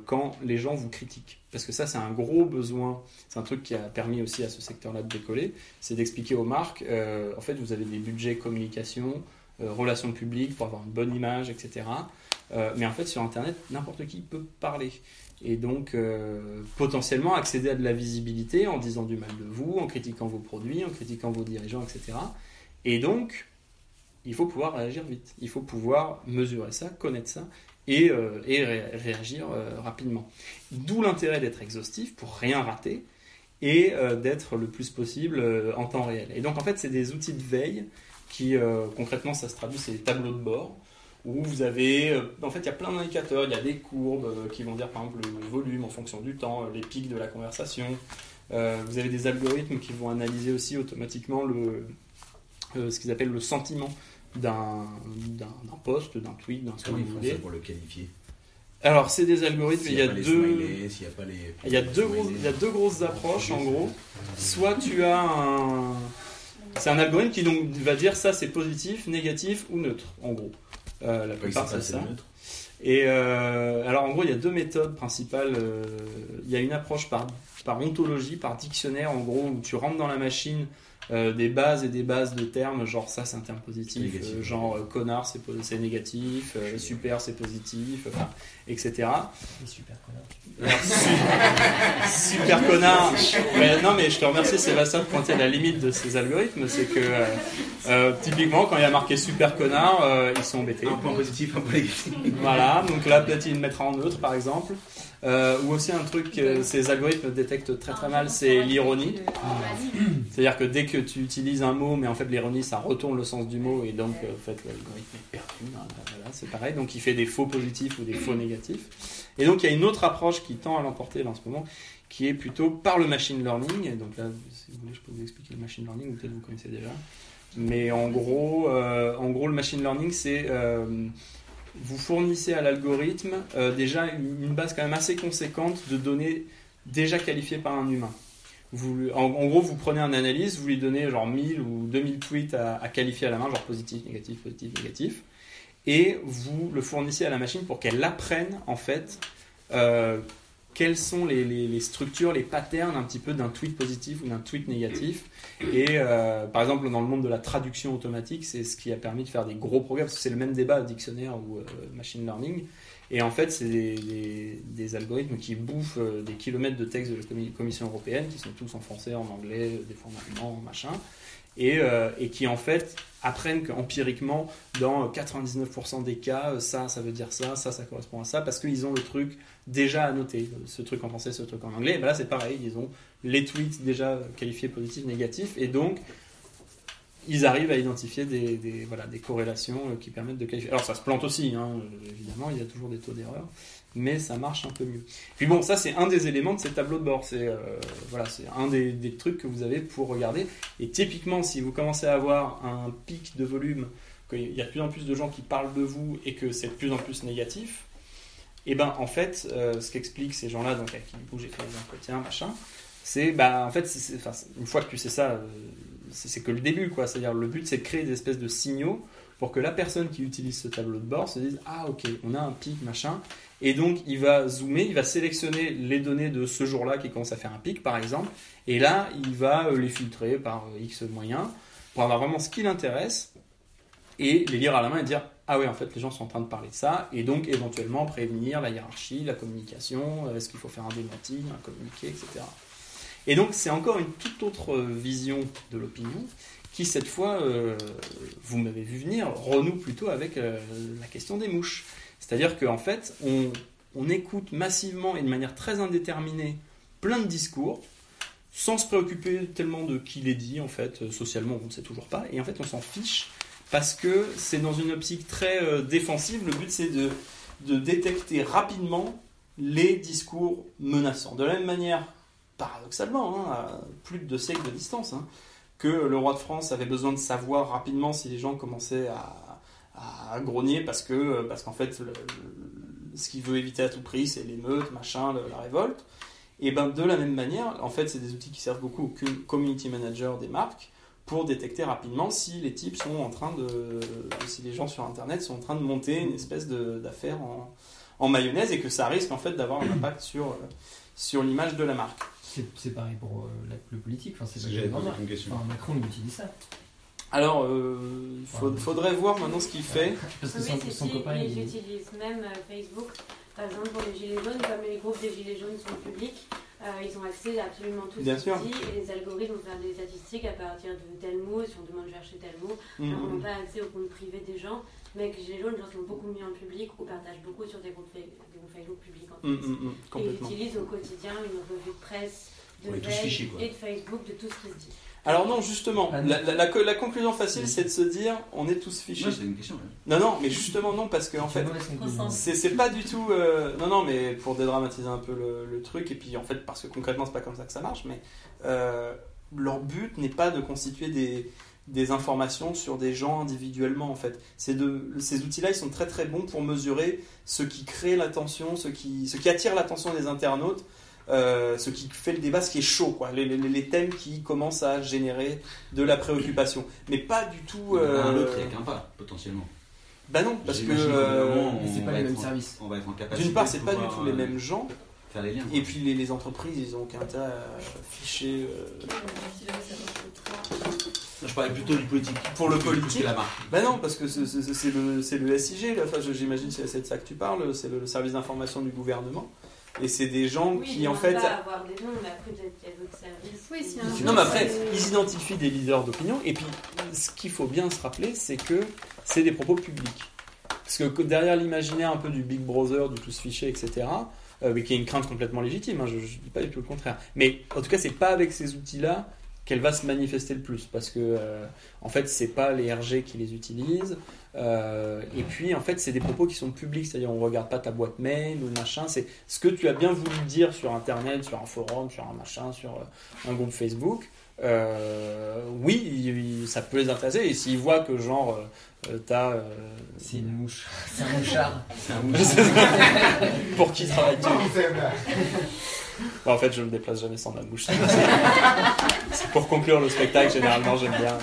quand les gens vous critiquent. Parce que ça, c'est un gros besoin. C'est un truc qui a permis aussi à ce secteur-là de décoller. C'est d'expliquer aux marques, en fait, vous avez des budgets communication, relations publiques pour avoir une bonne image, etc. Euh, mais en fait, sur Internet, n'importe qui peut parler. Et donc, euh, potentiellement accéder à de la visibilité en disant du mal de vous, en critiquant vos produits, en critiquant vos dirigeants, etc. Et donc, il faut pouvoir réagir vite. Il faut pouvoir mesurer ça, connaître ça et, euh, et ré- réagir euh, rapidement. D'où l'intérêt d'être exhaustif pour rien rater et euh, d'être le plus possible euh, en temps réel. Et donc, en fait, c'est des outils de veille qui, euh, concrètement, ça se traduit, c'est des tableaux de bord où vous avez, euh, en fait, il y a plein d'indicateurs, il y a des courbes euh, qui vont dire, par exemple, le volume en fonction du temps, les pics de la conversation. Euh, vous avez des algorithmes qui vont analyser aussi automatiquement le, euh, ce qu'ils appellent le sentiment d'un post, d'un tweet, d'un Comment vous ils font voulez. ça pour le qualifier? Alors, c'est des algorithmes, il y a les deux... les... Il y a deux grosses approches en gros. Soit tu as un. C'est un algorithme qui donc va dire ça c'est positif, négatif ou neutre en gros. Euh, la plupart c'est ça. neutre. Et euh, alors en gros il y a deux méthodes principales. Euh, Il y a une approche par, par ontologie, par dictionnaire en gros où tu rentres dans la machine euh, des bases et des bases de termes, genre ça c'est un terme positif, Négatif. euh, genre euh, connard c'est négatif, super c'est positif, enfin, etc. Super su- super connard. Mais non, mais je te remercie Sébastien de pointer la limite de ces algorithmes. C'est que euh, euh, typiquement, quand il y a marqué super connard, euh, ils sont embêtés. Un point positif, un point négatif. Voilà, donc là peut-être il le mettra en neutre par exemple. Euh, ou aussi un truc que ces algorithmes détectent très très mal, c'est l'ironie. C'est-à-dire que dès que tu utilises un mot, mais en fait l'ironie ça retourne le sens du mot et donc en fait l'algorithme est perdu. hein, voilà, c'est pareil, donc il fait des faux positifs ou des faux négatifs. Et donc il y a une autre approche qui tend à l'emporter en ce moment, qui est plutôt par le machine learning. Donc là, si vous voulez, je peux vous expliquer le machine learning, peut-être vous connaissez déjà. Mais en gros, euh, en gros le machine learning c'est euh, vous fournissez à l'algorithme euh, déjà une, base quand même assez conséquente de données déjà qualifiées par un humain. En, gros, vous prenez un analyse, vous lui donnez genre 1000 ou 2000 tweets à qualifier à la main, genre positif, négatif, positif, négatif, et vous le fournissez à la machine pour qu'elle apprenne en fait euh, quelles sont les, les- structures, les patterns un petit peu d'un tweet positif ou d'un tweet négatif. Et euh, par exemple, dans le monde de la traduction automatique, c'est ce qui a permis de faire des gros progrès, parce que c'est le même débat dictionnaire ou euh, machine learning. Et en fait, c'est des, des- des algorithmes qui bouffent des kilomètres de texte de la commi- Commission européenne, qui sont tous en français, en anglais, des fois en allemand, machin, et, euh, et qui en fait apprennent qu'empiriquement, dans 99% des cas, euh, ça, ça veut dire ça, ça, ça correspond à ça, parce qu'ils ont le truc déjà annoté, ce truc en français, ce truc en anglais. Et ben là, c'est pareil, ils ont les tweets déjà qualifiés positifs, négatifs, et donc ils arrivent à identifier des, voilà, des corrélations euh, qui permettent de qualifier. Alors ça se plante aussi, hein, euh, évidemment, il y a toujours des taux d'erreur, mais ça marche un peu mieux. Puis bon, ça c'est un des éléments de ces tableaux de bord, c'est euh, voilà, c'est un des, trucs que vous avez pour regarder. Et typiquement, si vous commencez à avoir un pic de volume, qu'il y a de plus en plus de gens qui parlent de vous et que c'est de plus en plus négatif, et ben en fait, euh, ce qu'expliquent ces gens-là, donc avec qui du coup j'ai fait des entretiens, machin, c'est bah en fait, une fois que tu sais ça, euh, c'est c'est que le début quoi. C'est-à-dire le but c'est de créer des espèces de signaux pour que la personne qui utilise ce tableau de bord se dise ah ok on a un pic machin et donc il va zoomer, il va sélectionner les données de ce jour-là qui commence à faire un pic par exemple et là il va euh, les filtrer par euh, X moyens pour avoir vraiment ce qui l'intéresse et les lire à la main et dire ah oui en fait les gens sont en train de parler de ça et donc éventuellement prévenir la hiérarchie, la communication, euh, est-ce qu'il faut faire un démenti, un communiqué, etc. Et donc c'est encore une toute autre vision de l'opinion qui cette fois, vous m'avez vu venir, renoue plutôt avec la question des mouches. C'est-à-dire qu'en fait, on, écoute massivement et de manière très indéterminée plein de discours, sans se préoccuper tellement de qui les dit, en fait, euh, socialement, on ne sait toujours pas, et en fait, on s'en fiche, parce que c'est dans une optique très euh, défensive, le but c'est de, de détecter rapidement les discours menaçants. De la même manière, paradoxalement, hein, à plus de deux siècles de distance, hein, que le roi de France avait besoin de savoir rapidement si les gens commençaient à, à grogner parce que parce qu'en fait le- le- ce qu'il veut éviter à tout prix c'est l'émeute, machin, le- la révolte. Et ben de la même manière, en fait c'est des outils qui servent beaucoup aux com- community managers des marques pour détecter rapidement si les types sont en train de si les gens sur internet sont en train de monter une espèce de- d'affaire en, en mayonnaise et que ça risque en fait d'avoir un impact sur euh, sur l'image de la marque. C'est c'est pareil pour euh, la- le politique. Enfin, c'est pas que Macron il utilise ça. Alors, euh, il faut- faudrait voir maintenant ce qu'il fait. Parce que Oui, son, c'est son si, copain ils il utilisent même euh, Facebook. Par exemple, pour les gilets jaunes, comme les groupes des gilets jaunes sont publics, euh, ils ont accès à absolument tous Bien ces sûr. outils et les algorithmes vont faire des statistiques à partir de tel mot, si on demande de chercher tel mot. Mm, Alors, on mm. n'a pas accès aux comptes privés des gens, mais avec les gilets jaunes, les gens sont beaucoup mis en public ou partagent beaucoup sur des groupes, des groupes Facebook publics en Mm, fait. mm, mm, Et ils utilisent au quotidien une revue de presse, de veille quoi. et de Facebook, de tout ce qui se dit. Alors non, justement, Ah, la, la- la co- la conclusion facile, Oui. c'est de se dire, on est tous fichés. Moi, une question. Non, non, mais justement non, parce que en fait, c'est c'est pas du tout. euh, non, non, mais pour dédramatiser un peu le, le truc, et puis en fait, parce que concrètement, c'est pas comme ça que ça marche, mais euh, leur but n'est pas de constituer des, des informations sur des gens individuellement, en fait. C'est de, ces outils-là, ils sont très très bons pour mesurer ce qui crée l'attention, ce qui, ce qui attire l'attention des internautes. Euh, ce qui fait le débat, ce qui est chaud, quoi, les, les- les thèmes qui commencent à générer de la préoccupation, mais pas du tout. Euh, l'autre, il n'y a qu'un pas, potentiellement. Bah non, parce que euh, c'est pas les mêmes services. On va être en capacité. d'une part, c'est pas du tout les euh, mêmes gens, Faire les liens. et puis les, les entreprises, ils ont aucun intérêt à ficher. euh. Je parlais plutôt du politique. Pour le Plus que politique la marque. Bah non, parce que c'est- c'est c'est le, c'est le SIG, là. Enfin, j'imagine que c'est de ça que tu parles, c'est le, le service d'information du gouvernement. Et c'est des gens Oui, qui, en fait. pas avoir des noms, mais après, peut-être qu'il y a d'autres services. Oui, qui- s'il y a un Non, mais après, ils identifient des leaders d'opinion. Et puis, ce qu'il faut bien se rappeler, c'est que c'est des propos publics. Parce que derrière l'imaginaire un peu du Big Brother, du tous fiché, etc., euh, mais qui est une crainte complètement légitime, hein, je ne dis pas du tout le contraire. Mais en tout cas, c'est pas avec ces outils-là qu'elle va se manifester le plus. Parce que, euh, en fait, c'est pas les RG qui les utilisent. Euh, et puis, en fait, c'est des propos qui sont publics. C'est-à-dire, on regarde pas ta boîte mail ou machin. C'est ce que tu as bien voulu dire sur Internet, sur un forum, sur un machin, sur euh, un groupe Facebook. Euh, oui, il- il- ça peut les intéresser. Et s'ils voient que, genre, euh, t'as. euh, C'est une mouche. C'est un mouchard. C'est un pour qui travaille-tu Bah, En fait, je me déplace jamais sans ma mouche. C'est pour conclure le spectacle, généralement, j'aime bien.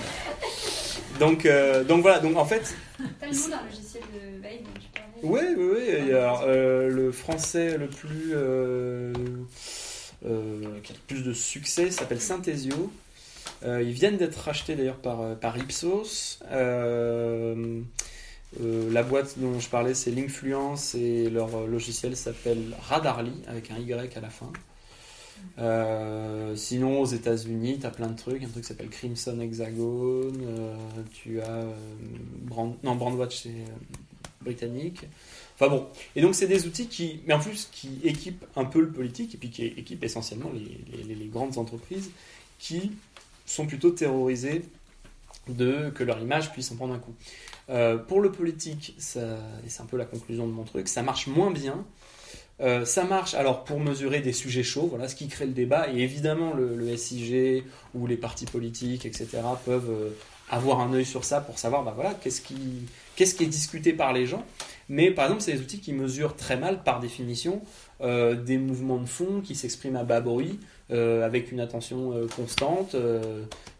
Donc, euh, donc voilà, donc en fait, T'as le nom d'un logiciel de veille dont tu parlais oui, oui, oui. alors, euh, le français le plus. euh, qui a le plus de succès s'appelle Synthesio. Ils viennent d'être rachetés d'ailleurs par, par Ipsos. La boîte dont je parlais, c'est Linkfluence et leur logiciel s'appelle Radarly avec un Y à la fin. Euh, sinon, aux États-Unis, tu as plein de trucs. Un truc qui s'appelle Crimson Hexagon. euh, tu as. euh. Non, Brandwatch, c'est britannique. Enfin bon. Et donc, c'est des outils qui. Mais en plus, qui équipent un peu le politique et puis qui équipent essentiellement les, les- grandes entreprises qui sont plutôt terrorisées de que leur image puisse en prendre un coup. Pour le politique, ça, et c'est un peu la conclusion de mon truc, ça marche moins bien. Euh, ça marche alors pour mesurer des sujets chauds, voilà ce qui crée le débat, et évidemment le, SIG ou les partis politiques, etc., peuvent euh, avoir un œil sur ça pour savoir bah, voilà, qu'est-ce qui, est discuté par les gens. Mais par exemple, c'est des outils qui mesurent très mal, par définition, euh, des mouvements de fond qui s'expriment à bas bruit, avec une attention constante.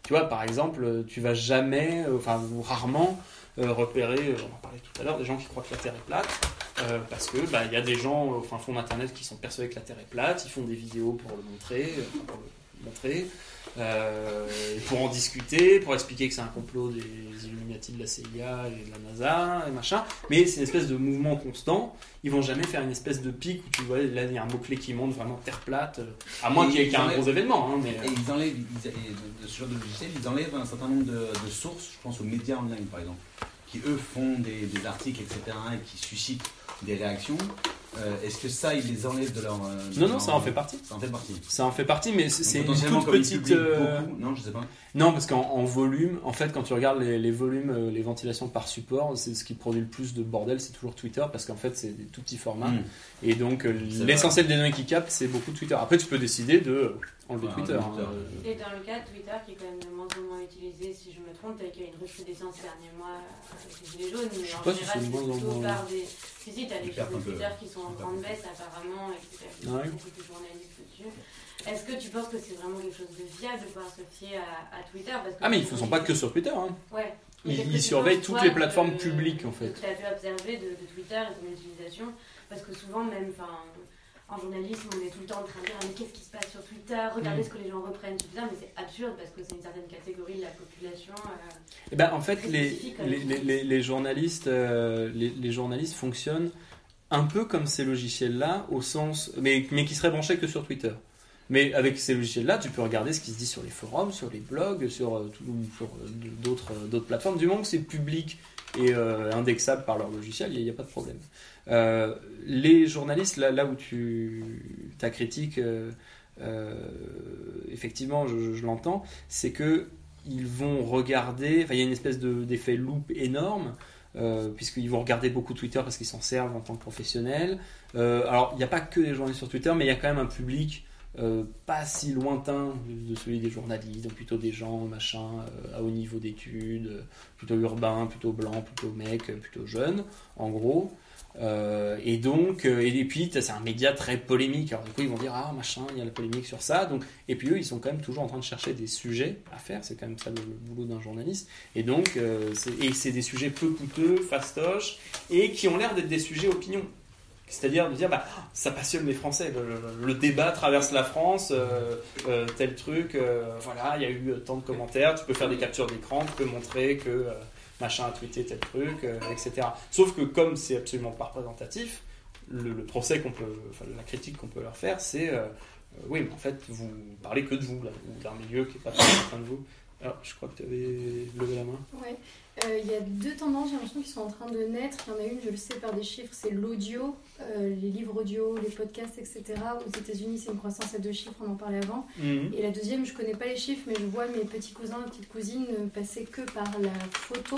tu vois, par exemple, tu vas jamais, enfin, rarement, repérer, euh, on en parlait tout à l'heure, des gens qui croient que la Terre est plate, euh, parce que bah, il y a des gens au fin fond d'Internet qui sont persuadés que la Terre est plate, ils font des vidéos pour le montrer, euh, pour le montrer, euh, pour en discuter, pour expliquer que c'est un complot des Illuminati de la CIA et de la NASA et machin. Mais c'est une espèce de mouvement constant. Ils vont jamais faire une espèce de pic où tu vois là il y a un mot clé qui monte vraiment Terre plate, euh, à moins qu'il y ait qu'il y ait un gros événement. hein, mais, Et ils enlèvent, ils- et de, ce genre de logiciel, ils enlèvent un certain nombre de, de sources, je pense aux médias online par exemple, qui eux font des, des articles, etc., et qui suscitent des réactions. Euh, Est-ce que ça, ils les enlèvent de leur. euh, de Non, non, leur- ça en fait partie. Ça en fait partie. Ça en fait partie, mais c'est Donc, c'est une potentiellement, toute comme ils petite. publient euh, beaucoup, non, je sais pas. Non, parce qu'en en volume, en fait, quand tu regardes les, les volumes, euh, les ventilations par support, c'est ce qui produit le plus de bordel, c'est toujours Twitter, parce qu'en fait, c'est des tout petits formats. Hmm. Et donc, euh, C'est l'essentiel des données qui captent, c'est beaucoup Twitter. Après, tu peux décider de enlever Twitter. hein, euh. Et dans le cas de Twitter, qui est quand même de moins en moins utilisé, si je me trompe, peut-être qu'il y a une recrudescence ces derniers mois avec les gilets jaunes, mais sais en pas si général, c'est de plutôt moins. par des. Si, si, t'as chaînes un peu. Twitter qui sont en grande baisse apparemment, et a Ouais. beaucoup de journalistes dessus. Est-ce que tu penses que c'est vraiment quelque chose de viable de pouvoir se fier à, à Twitter? Parce que Ah, mais ils ne sont pas que sur Twitter. hein. Ouais. Ils- que surveillent toutes toi, les plateformes de- publiques, en de fait. ce que tu as pu observer de, de Twitter et son utilisation? Parce que souvent, même en journalisme, on est tout le temps en train de dire Mais qu'est-ce qui se passe sur Twitter? Regardez Mm. ce que les gens reprennent sur Twitter, mais c'est absurde parce que c'est une certaine catégorie de la population. euh, Eh ben, en fait, Très les, journalistes, euh, les, journalistes fonctionnent un peu comme ces logiciels-là, au sens, mais, mais qui seraient branchés que sur Twitter. Mais avec ces logiciels-là, tu peux regarder ce qui se dit sur les forums, sur les blogs, sur, euh, tout- sur euh, d'autres plateformes. Du moment que c'est public et euh, indexable par leur logiciel, il n'y a, pas de problème. Euh, les journalistes, là, où tu ta critique, euh, euh, effectivement, je, l'entends, c'est que ils vont regarder, enfin il y a une espèce de- d'effet loop énorme, puisqu'ils vont regarder beaucoup Twitter parce qu'ils s'en servent en tant que professionnels. Alors il n'y a pas que des journalistes sur Twitter, mais il y a quand même un public pas si lointain de celui des journalistes, donc plutôt des gens machin à haut niveau d'études, plutôt urbains, plutôt blancs, plutôt euh, plutôt jeunes, en gros. Euh, et donc, euh, et puis c'est un média très polémique. Alors du coup, ils vont dire ah machin, il y a la polémique sur ça. Donc, et puis eux, ils sont quand même toujours en train de chercher des sujets à faire. C'est quand même ça le, boulot d'un journaliste. Et donc, euh, c'est- des sujets peu coûteux, fastoches, et qui ont l'air d'être des sujets opinion. C'est-à-dire de dire, bah, ça passionne les Français, le, débat traverse la France, tel truc, voilà, il y a eu tant de commentaires, tu peux faire des captures d'écran, tu peux montrer que machin a tweeté tel truc, euh, etc. Sauf que comme c'est absolument pas représentatif, le, procès qu'on peut, enfin, la critique qu'on peut leur faire, c'est, euh, euh, oui, mais en fait, vous parlez que de vous, là, ou d'un milieu qui est pas très certain de vous. Alors, je crois que tu avais levé la main. Ouais. Euh, Il y a deux tendances, j'ai l'impression, qui sont en train de naître. Il y en a une, je le sais par des chiffres, c'est l'audio, euh, les livres audio, les podcasts, etc. Aux États-Unis, c'est une croissance à deux chiffres, on en parlait avant. Et la deuxième, je connais pas les chiffres, mais je vois mes petits cousins, mes petites cousines euh, passer que par la photo.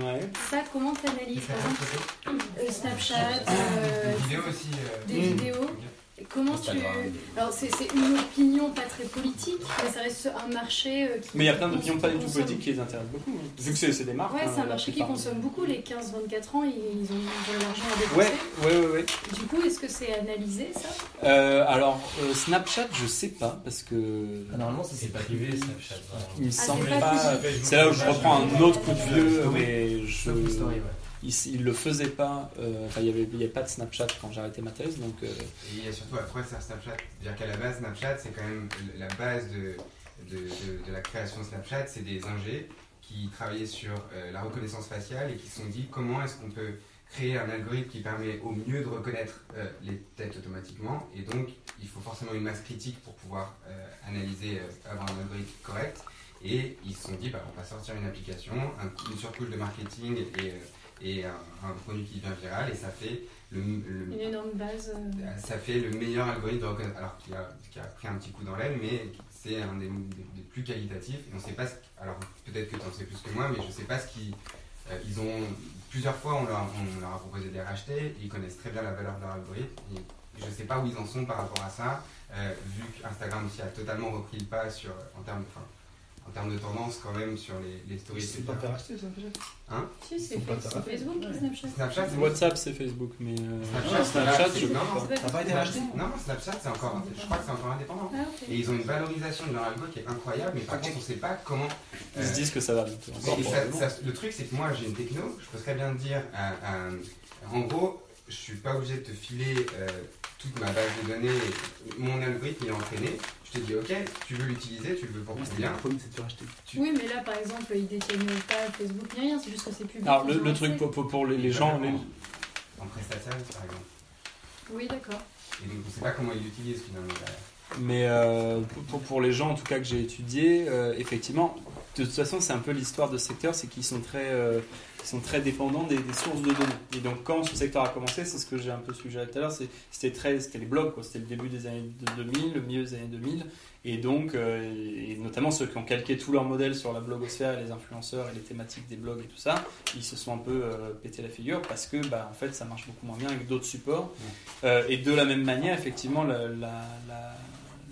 Ouais. Ça, comment tu analyses Par exemple, Snapchat, euh, Des vidéos aussi. euh, des Mm. vidéos. Comment tu. Alors, c'est une opinion pas très politique, mais ça reste un marché euh, qui. Mais il y a plein d'opinions pas du tout politiques qui les intéressent beaucoup. hein. Vu que c'est des marques. Ouais, hein, c'est un marché qui consomme beaucoup. Les 15-24 ans, ils, ils ont de l'argent à dépenser. Ouais, ouais, ouais. ouais. Du coup, est-ce que c'est analysé ça? Euh, alors, euh, Snapchat, je sais pas, parce que. Ah, Normalement, ça C'est c'est privé, Snapchat. vraiment. Il me Ah, semble pas pas. C'est là où je reprends un autre coup de vieux, mais je. Story, ouais. Il, il le faisait pas. euh, Enfin, il y avait, pas de Snapchat quand j'ai arrêté ma thèse, euh, Et il y a surtout après ça Snapchat. C'est-à-dire qu'à la base, Snapchat, c'est quand même la base de, de, la création de Snapchat. C'est des ingés qui travaillaient sur euh, la reconnaissance faciale et qui se sont dit comment est-ce qu'on peut créer un algorithme qui permet au mieux de reconnaître les têtes automatiquement? Et donc, il faut forcément une masse critique pour pouvoir analyser, avoir un algorithme correct. Et ils se sont dit, bah, on va sortir une application, un- une surcouche de marketing et, et un, un produit qui devient viral. Et ça fait le, le- Une énorme base. euh, ça fait le meilleur algorithme de reconnaissance. Alors qu'il a, qui a pris un petit coup dans l'aile, mais c'est un des, des- des plus qualitatifs. Et on sait pas ce Alors peut-être que tu en sais plus que moi, mais je sais pas ce qu'ils. euh, ils ont. Plusieurs fois, on leur, on leur a proposé de les racheter. Et ils connaissent très bien la valeur de leur algorithme. Et je sais pas où ils en sont par rapport à ça, euh, vu qu'Instagram aussi a totalement repris le pas sur, en termes. enfin, en termes de tendance quand même sur les, les stories, racheté Si, c'est Ils sont pas c'est rachetés. Facebook Snapchat. Snapchat, c'est WhatsApp, c'est Facebook, mais. euh, Snapchat, Snapchat, c'est- je non, pas. C'est pas pas été racheté? Non, Snapchat, c'est encore, je crois que c'est encore indépendant. Ah. Et ils ont une valorisation de leur algo qui est incroyable, mais par contre, on sait pas comment. Ils se euh, disent que ça va vite. le truc, c'est que moi, j'ai une techno, je peux très bien te dire, euh, euh, en gros, je suis pas obligé de te filer euh, toute ma base de données, mon algorithme il est entraîné. Je te dis, ok, tu veux l'utiliser, tu le veux pour ton bien. premier c'est de faire acheter. Oui, mais là, par exemple, ils détiennent pas Facebook ni rien, c'est juste que c'est public. Alors, le, truc pour, pour- pour les, les gens. les- En prestataire, par exemple. Oui, d'accord. Et donc, on sait pas comment ils l'utilisent finalement derrière. Mais euh, pour, pour- les gens, en tout cas, que j'ai étudiés, euh, effectivement, de toute façon, c'est un peu l'histoire de ce secteur, c'est qu'ils sont très, euh, ils sont très dépendants des, des sources de données. Et donc, quand ce secteur a commencé, c'est ce que j'ai un peu suggéré tout à l'heure, c'était très, c'était les blogs. C'était le début des années 2000, le milieu des années 2000, et donc, euh, et notamment ceux qui ont calqué tout leur modèle sur la blogosphère et les influenceurs et les thématiques des blogs et tout ça, ils se sont un peu euh, pété la figure parce que, bah, en fait, ça marche beaucoup moins bien avec d'autres supports. Euh, et de la même manière, effectivement, la, la- la-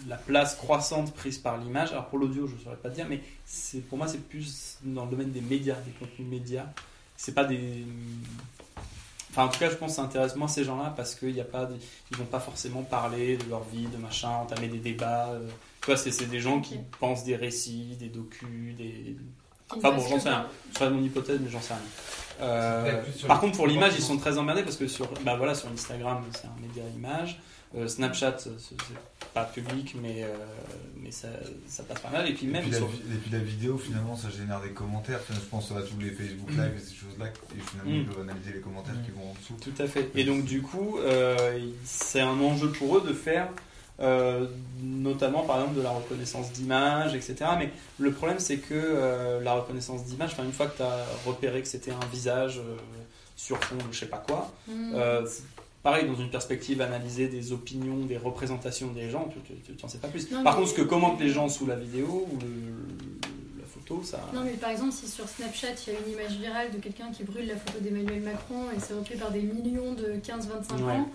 la place croissante prise par l'image. Alors pour l'audio, je ne saurais pas te dire, mais c'est pour moi c'est plus dans le domaine des médias, des contenus médias. C'est pas des. Enfin, en tout cas, je pense que ça intéresse moins ces gens-là parce qu'ils a pas, de- ils vont pas forcément parler de leur vie, de machin, entamer des débats. euh. Tu vois, c'est c'est des gens qui pensent des récits, des docus, des. Enfin ne bon, j'en sais rien. par- C'est pas mon hypothèse, mais j'en sais rien. Euh, par contre, pour l'image, ils sont très emmerdés parce que sur, bah voilà, sur Instagram, c'est un média image. Euh, Snapchat, c'est pas public, mais, euh, mais ça, ça passe pas mal. Et puis Et même puis, la, sur. vi- et puis la vidéo, finalement, ça génère des commentaires. Enfin, je pense à tous les Facebook Live et ces choses-là. Et finalement, Mm. ils peuvent analyser les commentaires qui vont en dessous. Tout à fait. Et donc, du coup, euh, c'est un enjeu pour eux de faire, euh, notamment par exemple, de la reconnaissance d'image, etc. Mais le problème, c'est que euh, la reconnaissance d'image, une fois que tu as repéré que c'était un visage euh, sur fond je sais pas quoi. Pareil, dans une perspective analyser des opinions, des représentations des gens, tu n'en sais pas plus. Non, Par contre, ce que commentent les gens sous la vidéo ou le- la photo, ça. Non, mais par exemple, si sur Snapchat il y a une image virale de quelqu'un qui brûle la photo d'Emmanuel Macron et c'est repris par des millions de 15-25 Ouais. ans,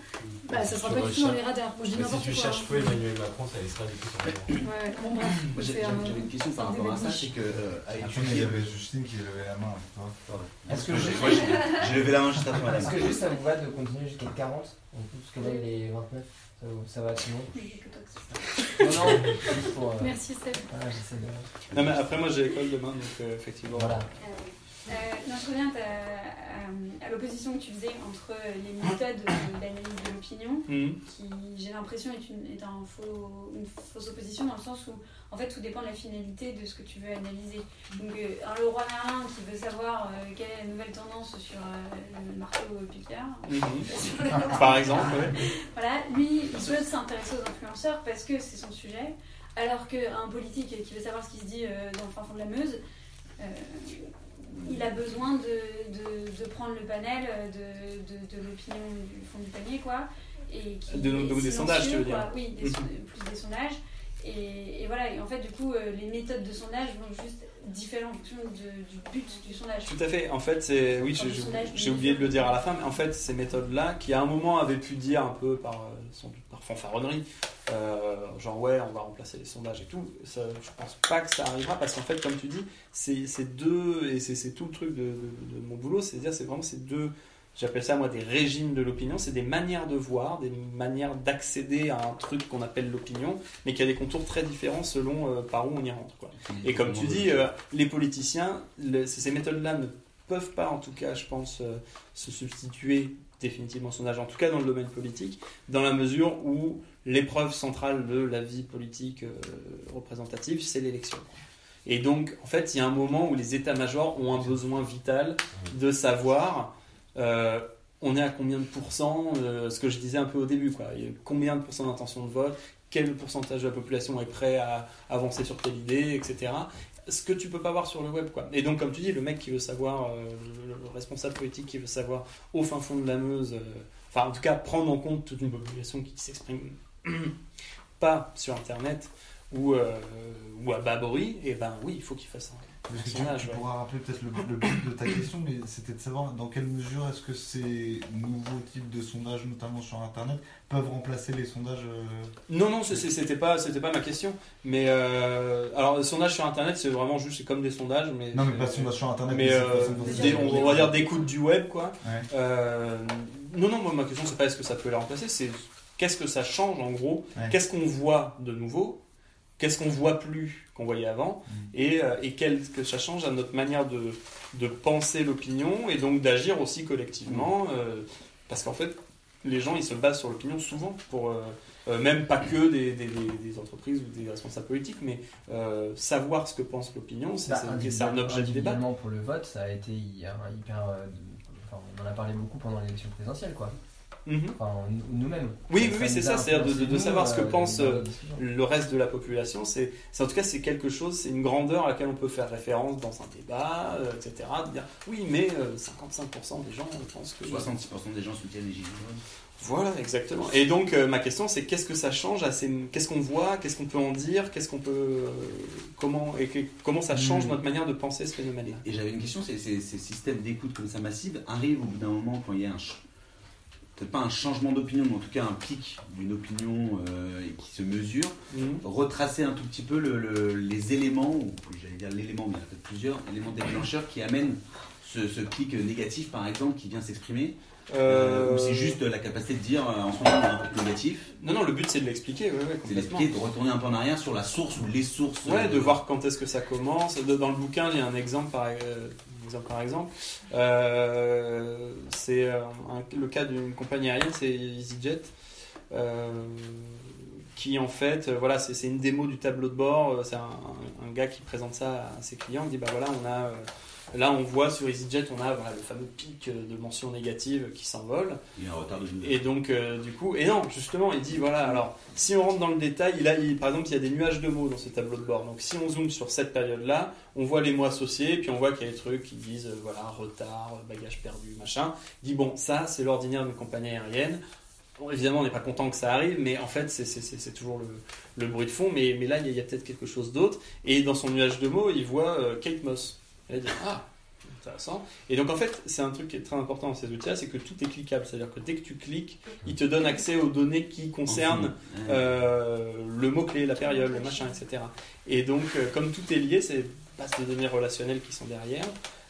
bah ça sera pas du tout dans les radars. Bon, je dis si tu quoi. cherches hein. feu Emmanuel Macron, ça laissera du coup sur le Ouais, bon, bref. Moi, j'ai- c'est J'avais un- j'avais une question par rapport à ça, c'est que euh, à Après, il y avait Justine qui levait la main. Est-ce que, J'ai levé la main juste après madame. est-ce que juste ça vous va de continuer jusqu'à 40 en plus, Parce que là il est 29, ça, va monde Non, non, juste pour. euh, Merci Seb. Voilà, j'essaie de. Non, mais après, moi, j'ai l'école demain, donc euh, effectivement. Voilà. Euh, non, je reviens à, à l'opposition que tu faisais entre les méthodes d'analyse de l'opinion, Mhm. qui, j'ai l'impression, est, une, est un faux, une fausse opposition dans le sens où, en fait, tout dépend de la finalité de ce que tu veux analyser. Donc, euh, un Leroy Merlin qui veut savoir euh, quelle est la nouvelle tendance sur euh, le marteau piqueur. Mhm. Par exemple, ouais. Voilà, lui, il peut s'intéresser aux influenceurs parce que c'est son sujet, alors qu'un politique qui veut savoir ce qui se dit euh, dans le fin fond de la Meuse, euh, il a besoin de, de, de prendre le panel euh, de, de, l'opinion du fond du panier, quoi. Et qui De- des sondages, tu veux dire. Oui, des Mhm. plus des sondages. Et, et voilà, et en fait, du coup, euh, les méthodes de sondage vont juste différer en fonction de- du but du sondage. Tout à fait. En fait, c'est oui, j'ai- oublié de le dire à la fin, mais en fait, ces méthodes-là, qui à un moment avaient pu dire un peu par euh, sans doute par fanfaronnerie, euh, genre ouais, on va remplacer les sondages et tout. Ça, je pense pas que ça arrivera parce qu'en fait, comme tu dis, c'est deux et c'est c'est tout le truc de, de- de mon boulot, c'est-à-dire c'est vraiment ces deux. J'appelle ça moi des régimes de l'opinion, c'est des manières de voir, des manières d'accéder à un truc qu'on appelle l'opinion, mais qui a des contours très différents selon euh, par où on y rentre. Quoi. Et comme tu dis, euh, les politiciens, le- ces méthodes-là ne peuvent pas, en tout cas, je pense, euh, se substituer définitivement au sondage, en tout cas dans le domaine politique, dans la mesure où l'épreuve centrale de la vie politique représentative, c'est l'élection. Et donc, en fait, il y a un moment où les états-majors ont un besoin vital de savoir euh, on est à combien de pourcents, euh, ce que je disais un peu au début, quoi. Combien de pourcents d'intention de vote, quel pourcentage de la population est prêt à avancer sur telle idée, etc. Ce que tu peux pas voir sur le web, quoi. Et donc, comme tu dis, le mec qui veut savoir, euh, le, le responsable politique qui veut savoir au fin fond de la Meuse, enfin, en tout cas, prendre en compte toute une population qui s'exprime pas sur Internet ou, ou à bas bruit, et ben oui, il faut qu'il fasse un, Que tu, pourras rappeler peut-être le, le but de ta question, mais c'était de savoir dans quelle mesure est-ce que ces nouveaux types de sondages, notamment sur Internet, peuvent remplacer les sondages euh, Non, non, c'était pas, c'était pas ma question. Mais euh, alors, le sondage sur Internet, c'est vraiment juste, c'est comme des sondages, mais Non, mais pas de sondage sur Internet, mais mais euh, des- on va dire d'écoute du web, quoi. Ouais. Euh, non, non, moi, ma question, c'est pas est-ce que ça peut les remplacer, c'est qu'est-ce que ça change en gros, Ouais. qu'est-ce qu'on voit de nouveau, qu'est-ce qu'on voit plus qu'on voyait avant, Mm. et, euh, et que ça change à notre manière de, de penser l'opinion et donc d'agir aussi collectivement, Mm. euh, parce qu'en fait, les gens ils se basent sur l'opinion souvent pour euh, même pas que des, des- des- entreprises ou des responsables politiques, mais euh, savoir ce que pense l'opinion, c'est Bah, un objet de débat. pour le vote, ça a été hyper. hyper, enfin, on en a parlé beaucoup pendant l'élection présidentielle, quoi. Mhm. Enfin, nous-mêmes. Oui, oui, c'est ça, c'est-à-dire de, de- de influencé, savoir ce que euh, pense euh, le reste de la population. C'est, en tout cas, c'est quelque chose, c'est une grandeur à laquelle on peut faire référence dans un débat, euh, etc. De dire, oui, mais euh, 55% des gens pensent que. 66% des gens soutiennent les gilets jaunes. Voilà, exactement. Et donc, euh, ma question, c'est qu'est-ce que ça change à ces... Qu'est-ce qu'on voit Qu'est-ce qu'on peut en dire Qu'est-ce qu'on peut... euh, comment, et que- comment ça change Mm. notre manière de penser ce phénomène-là? Et j'avais une question, c'est ces systèmes d'écoute comme ça massive arrivent au bout d'un moment quand il y a un, peut-être pas un changement d'opinion, mais en tout cas un pic d'une opinion euh, qui se mesure, Mhm. retracer un tout petit peu le- le- les éléments, ou j'allais dire l'élément, mais il y en a peut-être plusieurs éléments déclencheurs qui amènent ce, ce pic négatif par exemple qui vient s'exprimer, euh, ou c'est juste la capacité de dire euh, en ce moment on a un pic négatif, Non, non, le but, c'est de l'expliquer, ouais, ouais, c'est d'expliquer, de retourner un peu en arrière sur la source ou les sources. Ouais, euh, de voir quand est-ce que ça commence. Dans le bouquin, il y a un exemple par, euh, par exemple. Euh, c'est euh, le cas d'une compagnie aérienne, c'est EasyJet. euh, qui en fait, voilà, c'est une démo du tableau de bord. C'est un, gars qui présente ça à ses clients. Il dit bah voilà, on a là on voit sur EasyJet, on a voilà, le fameux pic de mentions négatives qui s'envole. Il y a un retard de Et donc, euh, du coup, et non, justement, il dit voilà, alors, si on rentre dans le détail, il a, il- par exemple, il y a des nuages de mots dans ce tableau de bord. Donc, si on zoome sur cette période-là, on voit les mots associés, et puis on voit qu'il y a des trucs qui disent, euh, voilà, retard, bagage perdu, machin. Il dit bon, ça, c'est l'ordinaire d'une compagnie aérienne. Bon, évidemment, on n'est pas content que ça arrive, mais en fait, c'est- toujours le, le bruit de fond. Mais, mais là, il y a, peut-être quelque chose d'autre. Et dans son nuage de mots, il voit euh, Kate Moss. Et là, dit ah, intéressant. Et donc en fait, c'est un truc qui est très important dans ces outils-là, c'est que tout est cliquable. C'est-à-dire que dès que tu cliques, il te donne accès aux données qui concernent euh, le mot-clé, la période, le machin, etc. Et donc, euh, comme tout est lié, c'est bases de données relationnelles qui sont derrière.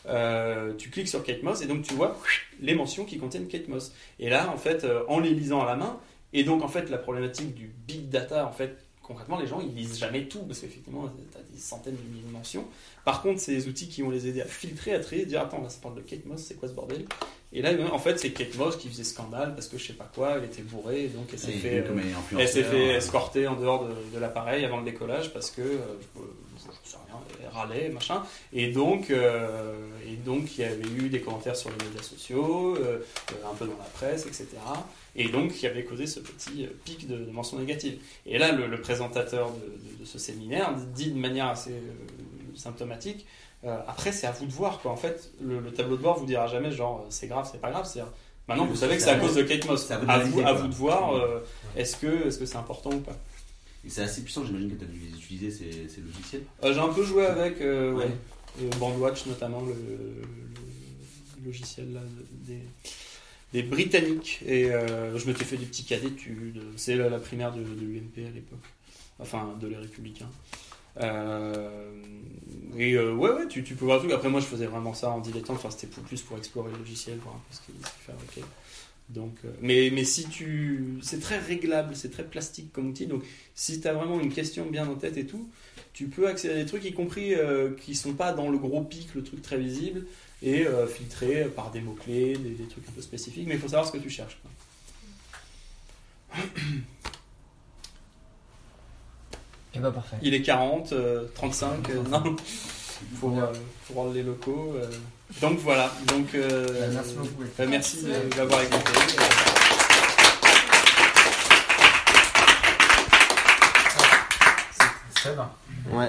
euh, tu cliques sur Kate Moss et donc tu vois les mentions qui contiennent Kate Moss. Et là, en fait, en les lisant à la main, et donc en fait la problématique du big data, en fait, concrètement, les gens, ils lisent jamais tout, parce qu'effectivement, tu as des centaines de milliers de mentions. Par contre, c'est des outils qui vont les aider à filtrer, à trier, à dire attends, là, ça parle de Kate Moss, c'est quoi ce bordel? Et là, en fait, c'est Kate Moss qui faisait scandale parce que je sais pas quoi, elle était bourrée, et donc elle s'est fait, euh, fait euh, escorter en dehors de, de l'appareil avant le décollage parce que, euh, je, sais rien, elle râlait, machin. Et donc, euh, et donc, il y avait eu des commentaires sur les médias sociaux, euh, euh, un peu dans la presse, etc. Et donc, qui avait causé ce petit euh, pic de, de mentions négatives. Et là, le, le présentateur de, de- de ce séminaire dit de manière assez euh, symptomatique euh, après, c'est à vous de voir. Quoi. En fait, le, le tableau de bord vous dira jamais genre euh, c'est grave, c'est pas grave. C'est maintenant vous savez que c'est à cause de Kate Moss. C'est à vous À vous, de voir euh, est-ce que est-ce que c'est important ou pas? Et c'est assez puissant, j'imagine que tu as dû utiliser ces, ces logiciels. Euh, J'ai un peu joué avec euh, ouais. Ouais. Euh, Bandwatch notamment le, le logiciel là, des, des Britanniques et euh, je m'étais fait des petits cas d'études. C'est la, la primaire de, de l'UMP à l'époque, enfin de les Républicains. Euh, et euh, ouais, ouais, tu, tu peux voir tout. Après, moi, je faisais vraiment ça en dilettante. Enfin, c'était plus pour explorer le logiciel, voir un peu ce qu'il fabriquait. Donc, euh, mais, mais si tu. C'est très réglable, c'est très plastique comme outil. Donc, si tu as vraiment une question bien en tête et tout, tu peux accéder à des trucs, y compris euh, qui sont pas dans le gros pic, le truc très visible, et euh, filtrer par des mots-clés, des, des trucs un peu spécifiques. Mais il faut savoir ce que tu cherches. quoi. Et bah parfait. Il est 40, euh, 35, euh, non, pour, pour les locaux. Donc voilà, donc euh, Bah, merci beaucoup. euh, merci de- d'avoir écouté. Seb Ouais.